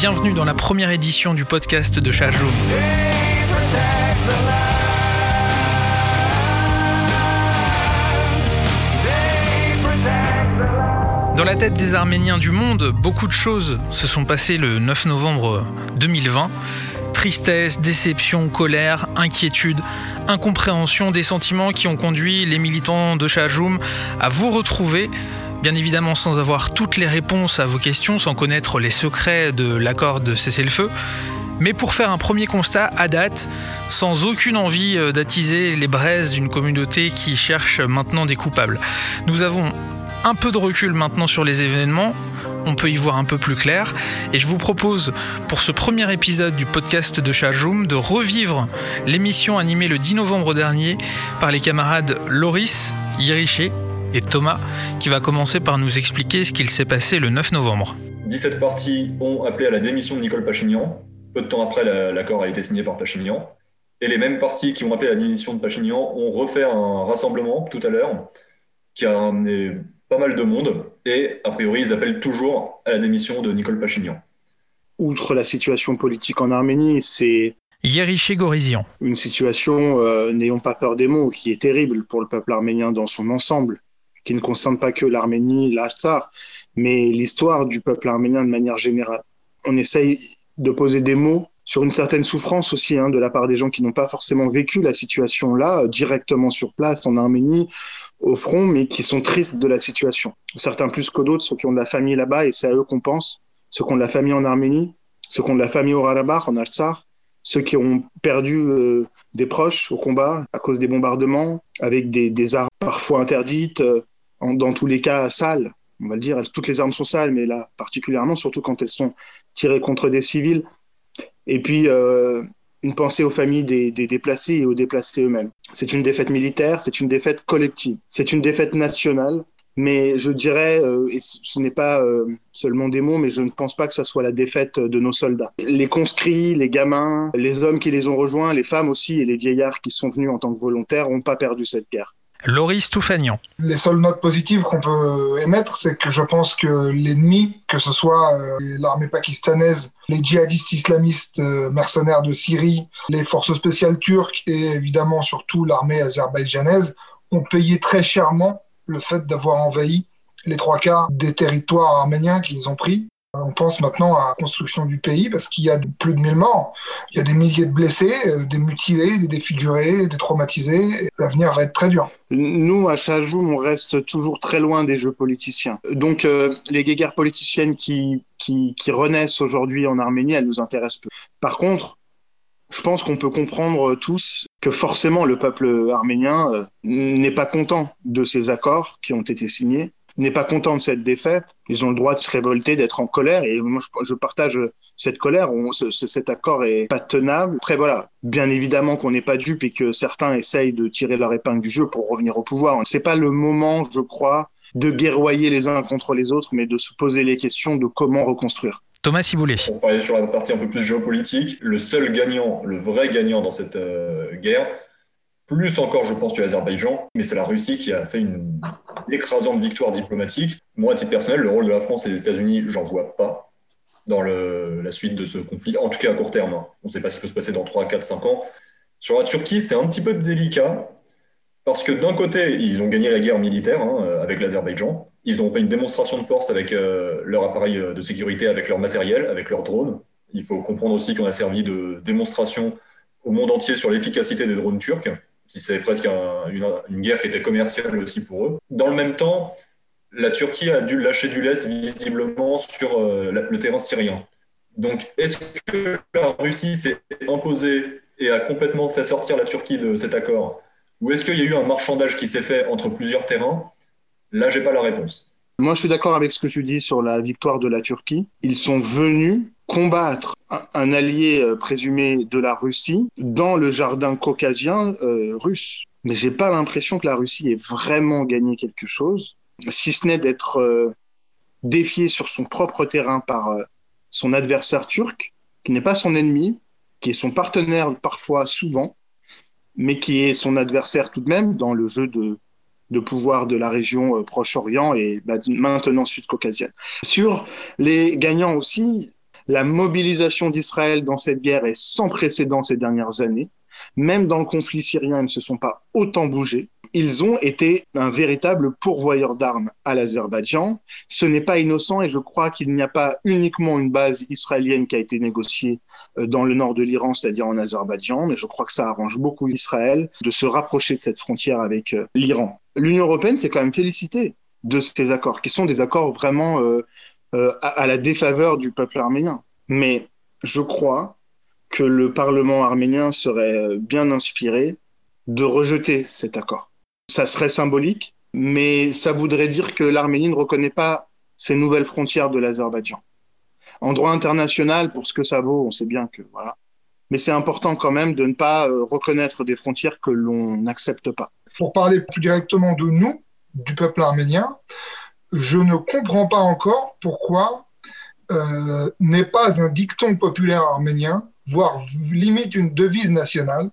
Bienvenue dans la première édition du podcast de Chajoum. Dans la tête des Arméniens du monde, beaucoup de choses se sont passées le 9 novembre 2020. Tristesse, déception, colère, inquiétude, incompréhension, des sentiments qui ont conduit les militants de Chajoum à vous retrouver Bien évidemment sans avoir toutes les réponses à vos questions, sans connaître les secrets de l'accord de cessez-le-feu, mais pour faire un premier constat à date, sans aucune envie euh, d'attiser les braises d'une communauté qui cherche maintenant des coupables. Nous avons un peu de recul maintenant sur les événements, on peut y voir un peu plus clair, et je vous propose pour ce premier épisode du podcast de Chajoum de revivre l'émission animée le 10 novembre dernier par les camarades Loris, Yeriché et Thomas, qui va commencer par nous expliquer ce qu'il s'est passé le 9 novembre. 17 partis ont appelé à la démission de Nicole Pachignan. Peu de temps après, l'accord a été signé par Pachignan. Et les mêmes partis qui ont appelé à la démission de Pachignan ont refait un rassemblement tout à l'heure qui a ramené pas mal de monde. Et a priori, ils appellent toujours à la démission de Nicole Pachignan. Outre la situation politique en Arménie, c'est Yeriché Gorizian. Une situation, euh, n'ayons pas peur des mots, qui est terrible pour le peuple arménien dans son ensemble qui ne concerne pas que l'Arménie, l'Artsar, mais l'histoire du peuple arménien de manière générale. On essaye de poser des mots sur une certaine souffrance aussi hein, de la part des gens qui n'ont pas forcément vécu la situation là, directement sur place en Arménie, au front, mais qui sont tristes de la situation. Certains plus que d'autres, ceux qui ont de la famille là-bas, et c'est à eux qu'on pense, ceux qui ont de la famille en Arménie, ceux qui ont de la famille au Karabakh, en Artsar, ceux qui ont perdu euh, des proches au combat à cause des bombardements, avec des, armes parfois interdites, euh, dans tous les cas sales, on va le dire, toutes les armes sont sales, mais là particulièrement, surtout quand elles sont tirées contre des civils. Et puis, euh, une pensée aux familles des, déplacés et aux déplacés eux-mêmes. C'est une défaite militaire, c'est une défaite collective, c'est une défaite nationale, mais je dirais, euh, et ce n'est pas euh, seulement des mots, mais je ne pense pas que ce soit la défaite de nos soldats. Les conscrits, les gamins, les hommes qui les ont rejoints, les femmes aussi et les vieillards qui sont venus en tant que volontaires n'ont pas perdu cette guerre. Loris Toufagnan. Les seules notes positives qu'on peut émettre, c'est que je pense que l'ennemi, que ce soit euh, l'armée pakistanaise, les djihadistes islamistes euh, mercenaires de Syrie, les forces spéciales turques et évidemment surtout l'armée azerbaïdjanaise, ont payé très chèrement le fait d'avoir envahi les trois quarts des territoires arméniens qu'ils ont pris on pense maintenant à la construction du pays parce qu'il y a plus de 1000 morts. Il y a des milliers de blessés, euh, des mutilés, des défigurés, des traumatisés. L'avenir va être très dur. Nous, à Chajoum, on reste toujours très loin des jeux politiciens. Donc, euh, les guerres politiciennes qui, qui, renaissent aujourd'hui en Arménie, elles nous intéressent peu. Par contre, je pense qu'on peut comprendre tous que forcément le peuple arménien euh, n'est pas content de ces accords qui ont été signés n'est pas content de cette défaite, ils ont le droit de se révolter, d'être en colère. Et moi, je, partage cette colère. cet accord est pas tenable. Après, voilà, bien évidemment qu'on n'est pas dupe et que certains essayent de tirer leur épingle du jeu pour revenir au pouvoir. C'est pas le moment, je crois, de guerroyer les uns contre les autres, mais de se poser les questions de comment reconstruire. Thomas Ciboulet. Pour parler sur la partie un peu plus géopolitique, le seul gagnant, le vrai gagnant dans cette euh, guerre, plus encore, je pense, que l'Azerbaïdjan, mais c'est la Russie qui a fait une écrasante victoire diplomatique. Moi, à titre personnel, le rôle de la France et des États-Unis, j'en vois pas dans la suite de ce conflit, en tout cas à court terme. Hein. On ne sait pas ce qui peut se passer dans 3, 4, 5 ans. Sur la Turquie, c'est un petit peu délicat, parce que d'un côté, ils ont gagné la guerre militaire hein, avec l'Azerbaïdjan. Ils ont fait une démonstration de force avec euh, leur appareil de sécurité, avec leur matériel, avec leurs drones. Il faut comprendre aussi qu'on a servi de démonstration au monde entier sur l'efficacité des drones turcs c'est presque une, guerre qui était commerciale aussi pour eux. Dans le même temps, la Turquie a dû lâcher du lest visiblement sur euh, le terrain syrien. Donc, est-ce que la Russie s'est imposée et a complètement fait sortir la Turquie de cet accord? Ou est-ce qu'il y a eu un marchandage qui s'est fait entre plusieurs terrains? Là, j'ai pas la réponse. Moi, je suis d'accord avec ce que tu dis sur la victoire de la Turquie. Ils sont venus combattre un allié euh, présumé de la Russie dans le jardin caucasien euh, russe. Mais j'ai pas l'impression que la Russie ait vraiment gagné quelque chose, si ce n'est d'être euh, défié sur son propre terrain par son adversaire turc, qui n'est pas son ennemi, qui est son partenaire parfois souvent, mais qui est son adversaire tout de même dans le jeu de, de pouvoir de la région Proche-Orient et bah, maintenant sud-caucasienne. Sur les gagnants aussi, La mobilisation d'Israël dans cette guerre est sans précédent ces dernières années. Même dans le conflit syrien, ils ne se sont pas autant bougés. Ils ont été un véritable pourvoyeur d'armes à l'Azerbaïdjan. Ce n'est pas innocent et je crois qu'il n'y a pas uniquement une base israélienne qui a été négociée euh, dans le nord de l'Iran, c'est-à-dire en Azerbaïdjan, mais je crois que ça arrange beaucoup Israël de se rapprocher de cette frontière avec euh, l'Iran. L'Union européenne s'est quand même félicitée de ces accords, qui sont des accords vraiment euh, à la défaveur du peuple arménien. Mais je crois que le Parlement arménien serait bien inspiré de rejeter cet accord. Ça serait symbolique, mais ça voudrait dire que l'Arménie ne reconnaît pas ces nouvelles frontières de l'Azerbaïdjan. En droit international, pour ce que ça vaut, on sait bien que voilà. Mais c'est important quand même de ne pas euh, reconnaître des frontières que l'on n'accepte pas. Pour parler plus directement de nous, du peuple arménien, je ne comprends pas encore pourquoi euh, n'est pas un dicton populaire arménien voire limite une devise nationale,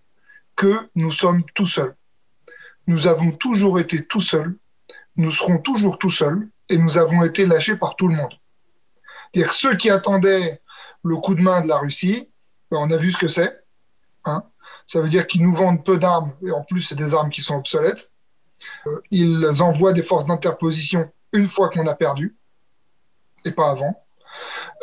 que nous sommes tout seuls. Nous avons toujours été tout seuls, nous serons toujours tout seuls, et nous avons été lâchés par tout le monde. C'est-à-dire ceux qui attendaient le coup de main de la Russie, ben, on a vu ce que c'est. Hein. Ça veut dire qu'ils nous vendent peu d'armes, et en plus, c'est des armes qui sont obsolètes. Euh, ils envoient des forces d'interposition une fois qu'on a perdu, et pas avant.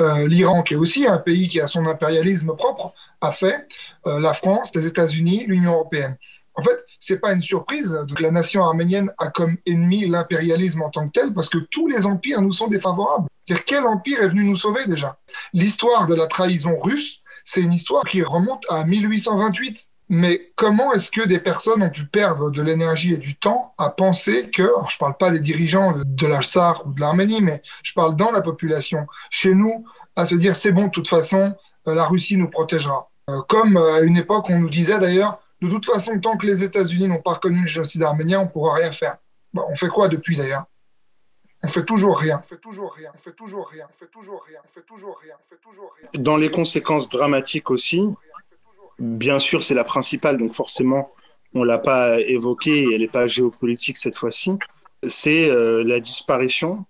Euh, L'Iran, qui est aussi un pays qui a son impérialisme propre, a fait euh, la France, les États-Unis, l'Union européenne. En fait, c'est pas une surprise que la nation arménienne a comme ennemi l'impérialisme en tant que tel, parce que tous les empires nous sont défavorables. Quel empire est venu nous sauver déjà? L'histoire de la trahison russe, c'est une histoire qui remonte à 1828. Mais comment est-ce que des personnes ont pu perdre de l'énergie et du temps à penser que, alors je ne parle pas des dirigeants de l'Alsar ou de l'Arménie, mais je parle dans la population, chez nous, à se dire c'est bon, de toute façon, euh, la Russie nous protégera. Euh, comme euh, à une époque, on nous disait d'ailleurs, de toute façon, tant que les États-Unis n'ont pas reconnu le génocide arménien, on ne pourra rien faire. on fait quoi depuis d'ailleurs? On fait toujours rien. On fait toujours rien. On fait toujours rien. On fait toujours rien. On fait toujours rien. On fait toujours rien. Dans les conséquences dramatiques aussi, bien sûr, c'est la principale, donc forcément, on ne l'a pas évoquée elle n'est pas géopolitique cette fois-ci, c'est euh, la disparition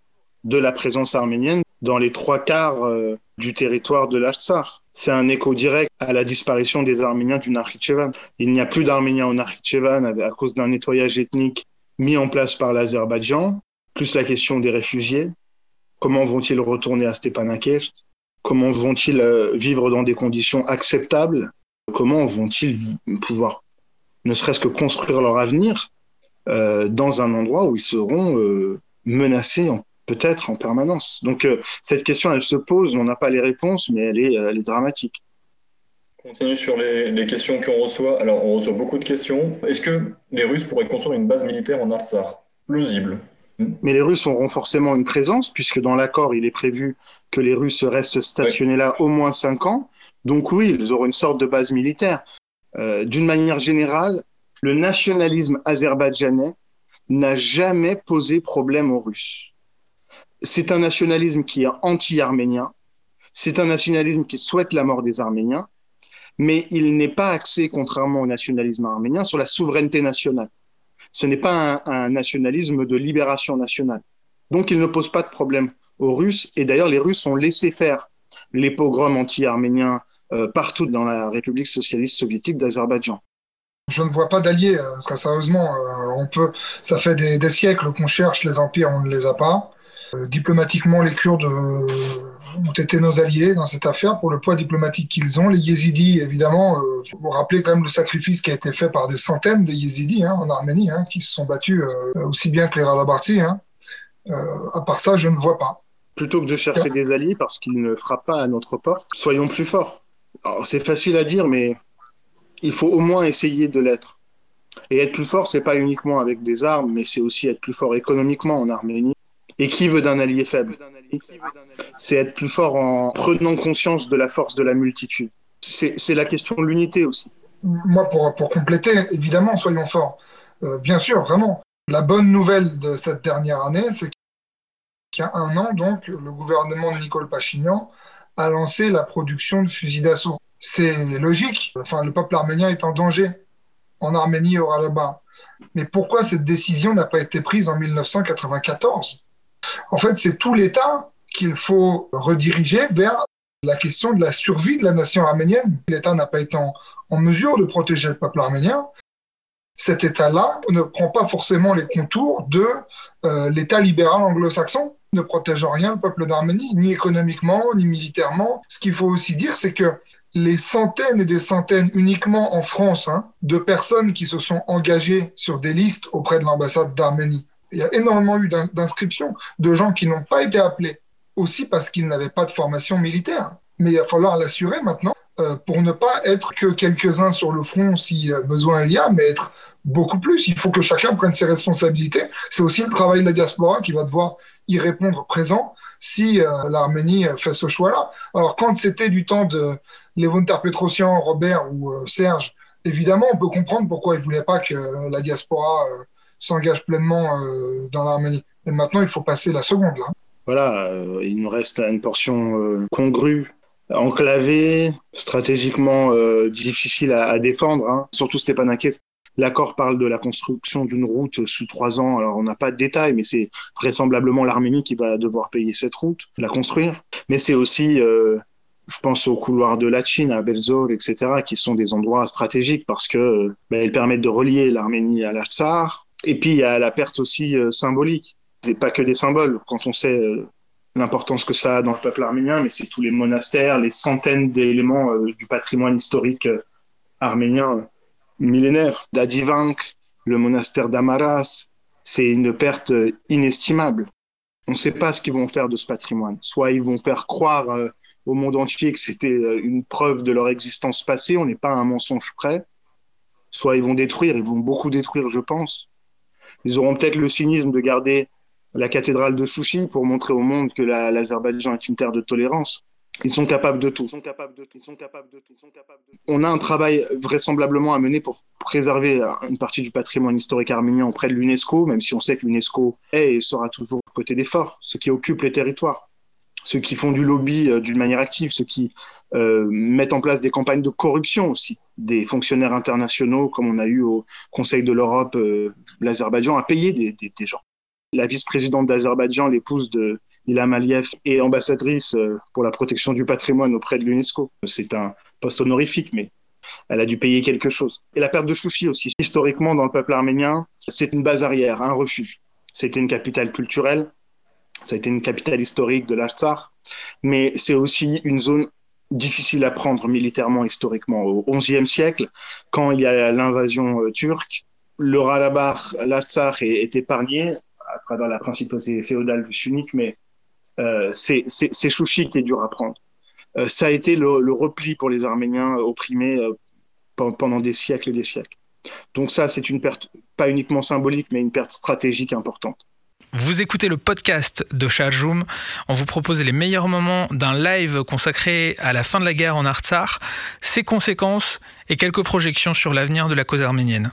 de la présence arménienne dans les trois quarts euh, du territoire de l'Artsar. C'est un écho direct à la disparition des Arméniens du Nakhichevan. Il n'y a plus d'Arméniens au Nakhichevan à cause d'un nettoyage ethnique mis en place par l'Azerbaïdjan, plus la question des réfugiés. Comment vont-ils retourner à Stepanakert? Comment vont-ils euh, vivre dans des conditions acceptables? Comment vont-ils pouvoir ne serait-ce que construire leur avenir euh, dans un endroit où ils seront euh, menacés peut-être en permanence? Donc euh, cette question, elle se pose, on n'a pas les réponses, mais elle est, elle est dramatique. On continue sur les, les questions qu'on reçoit. Alors, on reçoit beaucoup de questions. Est-ce que les Russes pourraient construire une base militaire en Artsar Plausible. Mais les Russes auront forcément une présence, puisque dans l'accord, il est prévu que les Russes restent stationnés là au moins cinq ans. Donc oui, ils auront une sorte de base militaire. Euh, d'une manière générale, le nationalisme azerbaïdjanais n'a jamais posé problème aux Russes. C'est un nationalisme qui est anti-arménien, c'est un nationalisme qui souhaite la mort des Arméniens, mais il n'est pas axé, contrairement au nationalisme arménien, sur la souveraineté nationale. Ce n'est pas un, nationalisme de libération nationale. Donc il ne pose pas de problème aux Russes, et d'ailleurs les Russes ont laissé faire les pogroms anti-arméniens partout dans la République socialiste soviétique d'Azerbaïdjan. Je ne vois pas d'alliés, euh, très sérieusement. Euh, on peut, ça fait des, siècles qu'on cherche les empires, on ne les a pas. diplomatiquement, les Kurdes ont été nos alliés dans cette affaire pour le poids diplomatique qu'ils ont. Les Yézidis, évidemment, vous rappelez quand même le sacrifice qui a été fait par des centaines de Yézidis hein, en Arménie, hein, qui se sont battus aussi bien que les Ralabarti. Hein. à part ça, je ne vois pas. Plutôt que de chercher des alliés parce qu'ils ne frappent pas à notre porte, soyons plus forts c'est facile à dire, mais il faut au moins essayer de l'être. Et être plus fort, c'est pas uniquement avec des armes, mais c'est aussi être plus fort économiquement en Arménie. Et qui veut d'un allié faible? C'est être plus fort en prenant conscience de la force de la multitude. C'est la question de l'unité aussi. Moi, pour, compléter, évidemment, soyons forts. Euh, bien sûr, vraiment. La bonne nouvelle de cette dernière année, c'est qu'il y a un an, donc, le gouvernement de Nicole Pachignan a lancé la production de fusils d'assaut. C'est logique. Enfin, le peuple arménien est en danger en Arménie au là-bas. Mais pourquoi cette décision n'a pas été prise en 1994 En fait, c'est tout l'État qu'il faut rediriger vers la question de la survie de la nation arménienne. L'État n'a pas été en, mesure de protéger le peuple arménien. Cet État-là ne prend pas forcément les contours de euh, l'État libéral anglo-saxon, ne protège rien le peuple d'Arménie, ni économiquement, ni militairement. Ce qu'il faut aussi dire, c'est que les centaines et des centaines uniquement en France hein, de personnes qui se sont engagées sur des listes auprès de l'ambassade d'Arménie. Il y a énormément eu d'inscriptions de gens qui n'ont pas été appelés, aussi parce qu'ils n'avaient pas de formation militaire. Mais il va falloir l'assurer maintenant euh, pour ne pas être que quelques-uns sur le front si euh, besoin il y a, mais être beaucoup plus. Il faut que chacun prenne ses responsabilités. C'est aussi le travail de la diaspora qui va devoir y répondre présent si euh, l'Arménie fait ce choix-là. Alors quand c'était du temps de Lévon Petrosian, Robert ou euh, Serge, évidemment, on peut comprendre pourquoi ils ne voulaient pas que la diaspora euh, s'engage pleinement euh, dans l'Arménie. Et maintenant, il faut passer la seconde. Là. Voilà, il nous reste une portion congrue, enclavée, stratégiquement difficile à, défendre. Hein. Surtout Inquiet. L'accord parle de la construction d'une route sous trois ans. Alors, on n'a pas de détails, mais c'est vraisemblablement l'Arménie qui va devoir payer cette route, la construire. Mais c'est aussi je pense aux couloirs de la Chine, à Belzor, etc., qui sont des endroits stratégiques parce que ben, ils permettent de relier l'Arménie à l'Artsar. Et puis il y a la perte aussi euh, symbolique. C'est pas que des symboles. Quand on sait euh, l'importance que ça a dans le peuple arménien, mais c'est tous les monastères, les centaines d'éléments euh, du patrimoine historique arménien millénaire. D'Adivank, le monastère d'Amaras, c'est une perte inestimable. On ne sait pas ce qu'ils vont faire de ce patrimoine. Soit ils vont faire croire au monde entier que c'était euh, une preuve de leur existence passée, on n'est pas à un mensonge près. Soit ils vont détruire, ils vont beaucoup détruire, je pense. Ils auront peut-être le cynisme de garder la cathédrale de Chouchi pour montrer au monde que l'Azerbaïdjan est une terre de tolérance. Ils sont capables de tout. On a un travail vraisemblablement à mener pour préserver une partie du patrimoine historique arménien auprès de l'UNESCO, même si on sait que l'UNESCO est et sera toujours côté des forts, ceux qui occupent les territoires ceux qui font du lobby euh, d'une manière active, ceux qui euh, mettent en place des campagnes de corruption aussi, des fonctionnaires internationaux, comme on a eu au Conseil de l'Europe, euh, l'Azerbaïdjan a payé des, des gens. La vice-présidente d'Azerbaïdjan, l'épouse de Ilham Aliyev, est ambassadrice pour la protection du patrimoine auprès de l'UNESCO. C'est un poste honorifique, mais elle a dû payer quelque chose. Et la perte de Chouchi aussi. Historiquement, dans le peuple arménien, c'est une base arrière, un refuge. C'était une capitale culturelle, ça a été une capitale historique de l'Artsar, mais c'est aussi une zone difficile à prendre militairement historiquement. Au XIe siècle, quand il y a l'invasion euh, turque, le Ralabar, l'Artsar est, épargné à travers la principauté féodale sunnique, mais euh, c'est Chouchi qui est dur à prendre. Euh, ça a été le, repli pour les Arméniens opprimés pendant des siècles et des siècles. Donc ça, c'est une perte, pas uniquement symbolique, mais une perte stratégique importante. Vous écoutez le podcast de Charjoum. On vous propose les meilleurs moments d'un live consacré à la fin de la guerre en Artsar, ses conséquences et quelques projections sur l'avenir de la cause arménienne.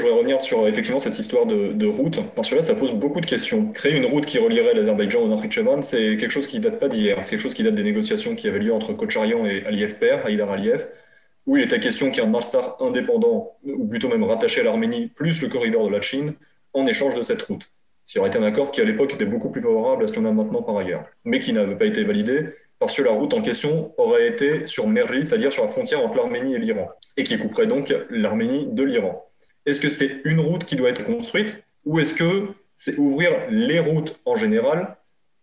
Je voudrais revenir sur effectivement cette histoire de, route, parce que là, ça pose beaucoup de questions. Créer une route qui relierait l'Azerbaïdjan au Nakhitchevan, c'est quelque chose qui date pas d'hier. C'est quelque chose qui date des négociations qui avaient lieu entre Kocharian et Aliyev père, Haïdar Aliyev, où il était question qu'il y ait un Artsar indépendant, ou plutôt même rattaché à l'Arménie, plus le corridor de la Chine, en échange de cette route y aurait été un accord qui à l'époque était beaucoup plus favorable à ce qu'on a maintenant par ailleurs, mais qui n'avait pas été validé parce que la route en question aurait été sur Merli, c'est-à-dire sur la frontière entre l'Arménie et l'Iran, et qui couperait donc l'Arménie de l'Iran. Est-ce que c'est une route qui doit être construite ou est-ce que c'est ouvrir les routes en général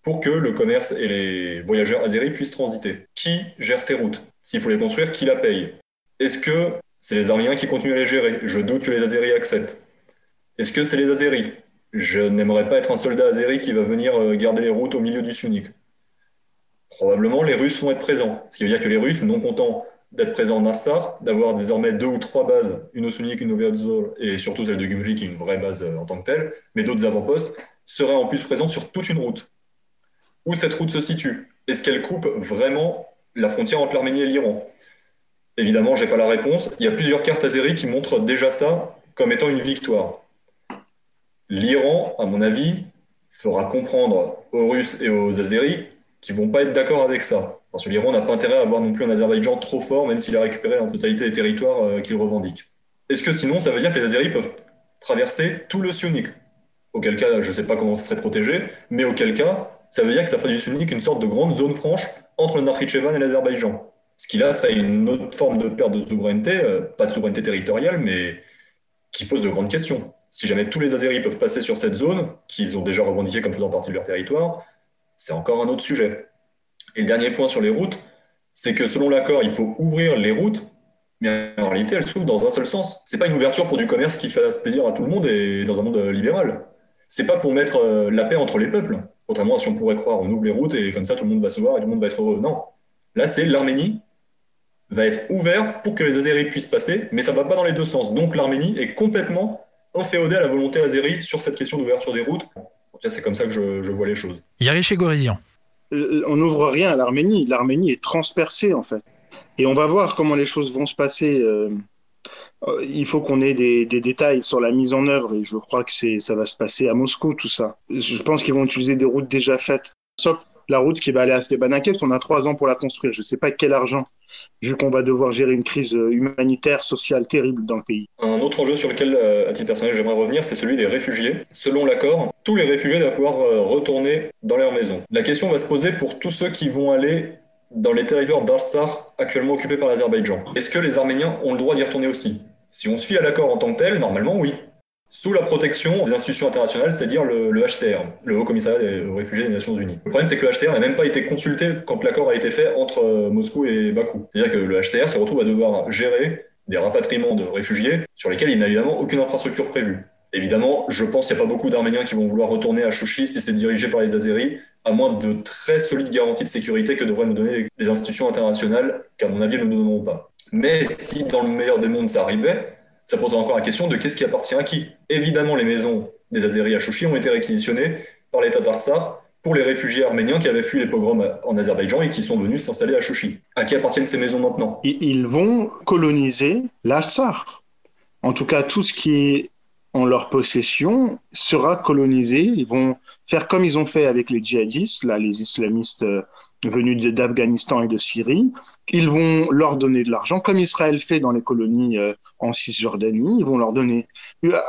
pour que le commerce et les voyageurs azéris puissent transiter? Qui gère ces routes? S'il faut les construire, qui la paye? Est-ce que c'est les Arméniens qui continuent à les gérer? Je doute que les Azéris acceptent. Est-ce que c'est les Azéris? Je n'aimerais pas être un soldat azéri qui va venir euh, garder les routes au milieu du Sunnik. Probablement, les Russes vont être présents. Ce qui veut dire que les Russes, non contents d'être présents en Assar, d'avoir désormais deux ou trois bases, une au Sunnik, une au Veodzor, et surtout celle de Gümri, qui est une vraie base euh, en tant que telle, mais d'autres avant-postes, seraient en plus présents sur toute une route. Où cette route se situe? Est-ce qu'elle coupe vraiment la frontière entre l'Arménie et l'Iran? Évidemment, je n'ai pas la réponse. Il y a plusieurs cartes azéries qui montrent déjà ça comme étant une victoire. L'Iran, à mon avis, fera comprendre aux Russes et aux Azeris qu'ils vont pas être d'accord avec ça. Parce que l'Iran n'a pas intérêt à avoir non plus un Azerbaïdjan trop fort, même s'il a récupéré la totalité des territoires euh, qu'il revendique. Est-ce que sinon, ça veut dire que les Azeris peuvent traverser tout le Sionik Auquel cas, je ne sais pas comment ça serait protégé, mais auquel cas, ça veut dire que ça ferait du Sionik une sorte de grande zone franche entre le Nakhitchevan et l'Azerbaïdjan. Ce qui là serait une autre forme de perte de souveraineté, euh, pas de souveraineté territoriale, mais qui pose de grandes questions. Si jamais tous les Azeris peuvent passer sur cette zone, qu'ils ont déjà revendiqué comme faisant partie de leur territoire, c'est encore un autre sujet. Et le dernier point sur les routes, c'est que selon l'accord, il faut ouvrir les routes, mais en réalité, elles s'ouvrent dans un seul sens. C'est pas une ouverture pour du commerce qui fasse plaisir à tout le monde et dans un monde libéral. C'est pas pour mettre euh, la paix entre les peuples. Contrairement à si on pourrait croire, on ouvre les routes et comme ça tout le monde va se voir et tout le monde va être heureux. Non. Là, c'est l'Arménie va être ouvert pour que les Azéris puissent passer, mais ça ne va pas dans les deux sens. Donc l'Arménie est complètement inféodée à la volonté azérie sur cette question d'ouverture des routes. C'est comme ça que je, vois les choses. Yariche Gorizian. Euh, on n'ouvre rien à l'Arménie. L'Arménie est transpercée, en fait. Et on va voir comment les choses vont se passer. Euh, euh, il faut qu'on ait des, détails sur la mise en œuvre et je crois que ça va se passer à Moscou, tout ça. Je pense qu'ils vont utiliser des routes déjà faites. Sauf la route qui va aller à Stepanakert, on a trois ans pour la construire. Je ne sais pas quel argent, vu qu'on va devoir gérer une crise euh, humanitaire, sociale terrible dans le pays. Un autre enjeu sur lequel, euh, à titre personnel, j'aimerais revenir, c'est celui des réfugiés. Selon l'accord, tous les réfugiés doivent pouvoir euh, retourner dans leur maison. La question va se poser pour tous ceux qui vont aller dans les territoires d'Arsar actuellement occupés par l'Azerbaïdjan. Est-ce que les Arméniens ont le droit d'y retourner aussi? Si on fie à l'accord en tant que tel, normalement oui sous la protection des institutions internationales, c'est-à-dire le, HCR, le Haut Commissariat des réfugiés des Nations Unies. Le problème, c'est que le HCR n'a même pas été consulté quand l'accord a été fait entre euh, Moscou et Bakou. C'est-à-dire que le HCR se retrouve à devoir gérer des rapatriements de réfugiés sur lesquels il n'a évidemment aucune infrastructure prévue. Évidemment, je pense qu'il n'y a pas beaucoup d'Arméniens qui vont vouloir retourner à Chouchi si c'est dirigé par les Azéris, à moins de très solides garanties de sécurité que devraient nous donner les institutions internationales, qu'à mon avis, ne nous donneront pas. Mais si dans le meilleur des mondes ça arrivait, ça pose encore la question de qu'est-ce qui appartient à qui. Évidemment, les maisons des Azéris à Chouchi ont été réquisitionnées par l'État d'Artsar pour les réfugiés arméniens qui avaient fui les pogroms en Azerbaïdjan et qui sont venus s'installer à Chouchi. À qui appartiennent ces maisons maintenant? Ils vont coloniser l'Artsar. En tout cas, tout ce qui est en leur possession sera colonisé. Ils vont faire comme ils ont fait avec les djihadistes, là, les islamistes euh, venus d'Afghanistan et de Syrie. Ils vont leur donner de l'argent, comme Israël fait dans les colonies euh, en Cisjordanie. Ils vont leur donner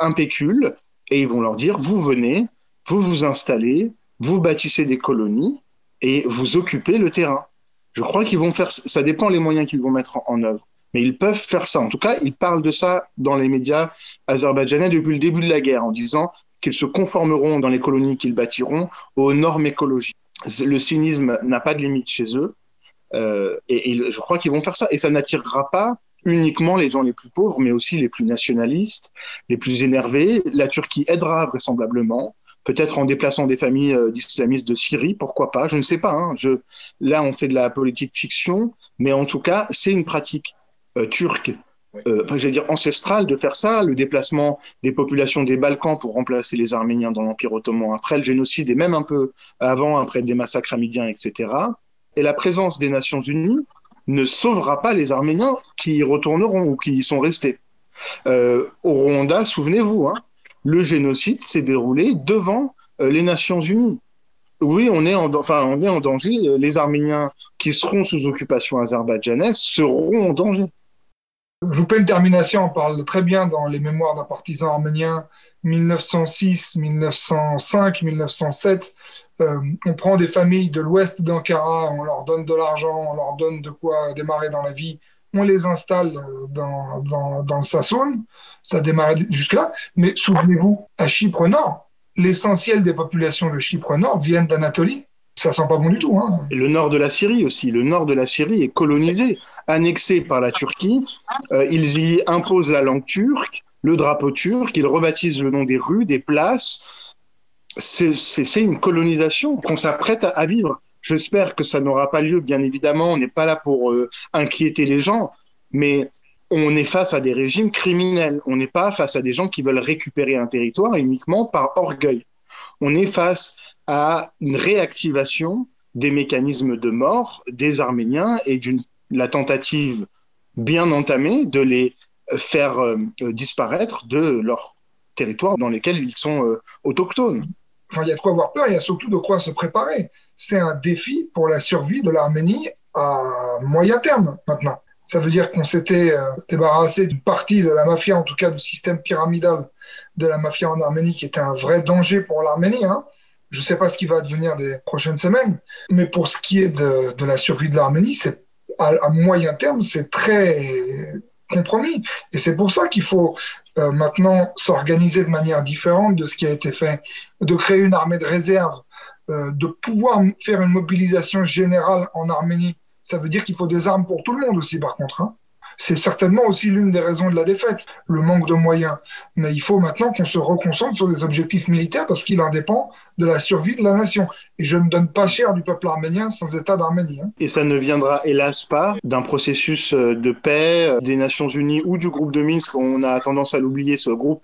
un pécule et ils vont leur dire, vous venez, vous vous installez, vous bâtissez des colonies et vous occupez le terrain. Je crois qu'ils vont faire, ça dépend les moyens qu'ils vont mettre en, œuvre. Mais ils peuvent faire ça. En tout cas, ils parlent de ça dans les médias azerbaïdjanais depuis le début de la guerre, en disant qu'ils se conformeront dans les colonies qu'ils bâtiront aux normes écologiques le cynisme n'a pas de limite chez eux. Euh, et, je crois qu'ils vont faire ça. Et ça n'attirera pas uniquement les gens les plus pauvres, mais aussi les plus nationalistes, les plus énervés. La Turquie aidera vraisemblablement, peut-être en déplaçant des familles euh, d'islamistes de Syrie, pourquoi pas, je ne sais pas. Hein. Je, là, on fait de la politique fiction, mais en tout cas, c'est une pratique euh, turque euh, dire ancestrale de faire ça, le déplacement des populations des Balkans pour remplacer les Arméniens dans l'Empire ottoman après le génocide et même un peu avant, après des massacres amidiens, etc. Et la présence des Nations Unies ne sauvera pas les Arméniens qui y retourneront ou qui y sont restés. Euh, au Rwanda, souvenez-vous, hein, le génocide s'est déroulé devant euh, les Nations Unies. Oui, on est, en, enfin, on est en danger. Les Arméniens qui seront sous occupation azerbaïdjanaise seront en danger. Une termination, on parle très bien dans les mémoires d'un partisan arménien 1906, 1905, 1907. on prend des familles de l'ouest d'Ankara, on leur donne de l'argent, on leur donne de quoi démarrer dans la vie, on les installe euh, dans, dans, dans le Sassoon, ça démarre jusque-là. Mais souvenez-vous, à Chypre Nord, l'essentiel des populations de Chypre Nord viennent d'Anatolie ça sent pas bon du tout. Hein. Le nord de la Syrie aussi. Le nord de la Syrie est colonisé, annexé par la Turquie. Euh, ils y imposent la langue turque, le drapeau turc, ils rebaptisent le nom des rues, des places. C'est une colonisation qu'on s'apprête à, vivre. J'espère que ça n'aura pas lieu, bien évidemment. On n'est pas là pour euh, inquiéter les gens, mais on est face à des régimes criminels. On n'est pas face à des gens qui veulent récupérer un territoire uniquement par orgueil. On est face à une réactivation des mécanismes de mort des Arméniens et d'une la tentative bien entamée de les faire euh, disparaître de leur territoire dans lesquels ils sont euh, autochtones. Enfin, il y a de quoi avoir peur, il y a surtout de quoi se préparer. C'est un défi pour la survie de l'Arménie à moyen terme maintenant. Ça veut dire qu'on s'était euh, débarrassé d'une partie de la mafia, en tout cas du système pyramidal de la mafia en Arménie, qui était un vrai danger pour l'Arménie. Hein Je ne sais pas ce qui va advenir des prochaines semaines, mais pour ce qui est de, la survie de l'Arménie, à, moyen terme, c'est très compromis. Et c'est pour ça qu'il faut euh, maintenant s'organiser de manière différente de ce qui a été fait, de créer une armée de réserve, euh, de pouvoir faire une mobilisation générale en Arménie. Ça veut dire qu'il faut des armes pour tout le monde aussi, par contre. Hein. C'est certainement aussi l'une des raisons de la défaite, le manque de moyens. Mais il faut maintenant qu'on se reconcentre sur des objectifs militaires parce qu'il en dépend de la survie de la nation. Et je ne donne pas cher du peuple arménien sans État d'Arménie. Hein. Et ça ne viendra hélas pas d'un processus euh, de paix euh, des Nations Unies ou du groupe de Minsk. On a tendance à l'oublier, ce groupe,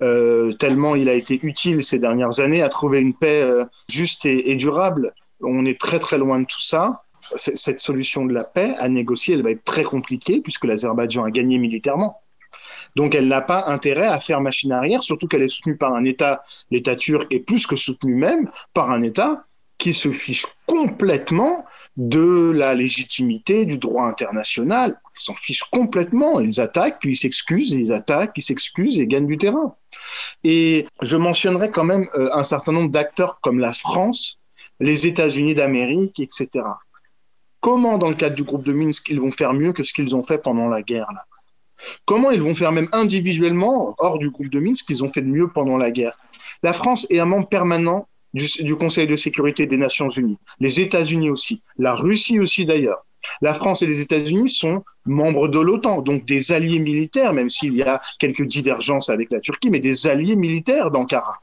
euh, tellement il a été utile ces dernières années à trouver une paix juste et durable. On est très très loin de tout ça cette solution de la paix à négocier, elle va être très compliquée puisque l'Azerbaïdjan a gagné militairement. Donc elle n'a pas intérêt à faire machine arrière, surtout qu'elle est soutenue par un État, l'État turc est plus que soutenu même par un État qui se fiche complètement de la légitimité du droit international. Ils s'en fichent complètement. Ils attaquent, puis ils s'excusent, ils attaquent, ils s'excusent et gagnent du terrain. Et je mentionnerai quand même euh, un certain nombre d'acteurs comme la France, les États-Unis d'Amérique, etc comment, dans le cadre du groupe de Minsk, ils vont faire mieux que ce qu'ils ont fait pendant la guerre Comment ils vont faire même individuellement, hors du groupe de Minsk, qu'ils ont fait de mieux pendant la guerre? La France est un membre permanent du, du Conseil de sécurité des Nations Unies, les États-Unis aussi, la Russie aussi d'ailleurs. La France et les États-Unis sont membres de l'OTAN, donc des alliés militaires, même s'il y a quelques divergences avec la Turquie, mais des alliés militaires d'Ankara.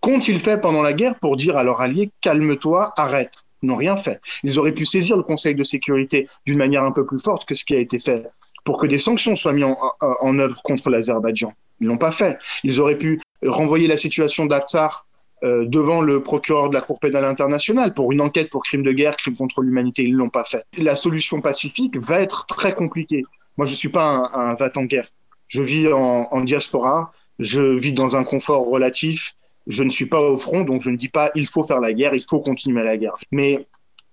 Qu'ont-ils fait pendant la guerre pour dire à leurs alliés calme-toi, arrête n'ont rien fait. Ils auraient pu saisir le Conseil de sécurité d'une manière un peu plus forte que ce qui a été fait pour que des sanctions soient mises en, œuvre contre l'Azerbaïdjan. Ils l'ont pas fait. Ils auraient pu renvoyer la situation d'Atsar euh, devant le procureur de la Cour pénale internationale pour une enquête pour crimes de guerre, crimes contre l'humanité. Ils l'ont pas fait. La solution pacifique va être très compliquée. Moi, je suis pas un, un en guerre. Je vis en diaspora. Je vis dans un confort relatif je ne suis pas au front, donc je ne dis pas il faut faire la guerre, il faut continuer la guerre. Mais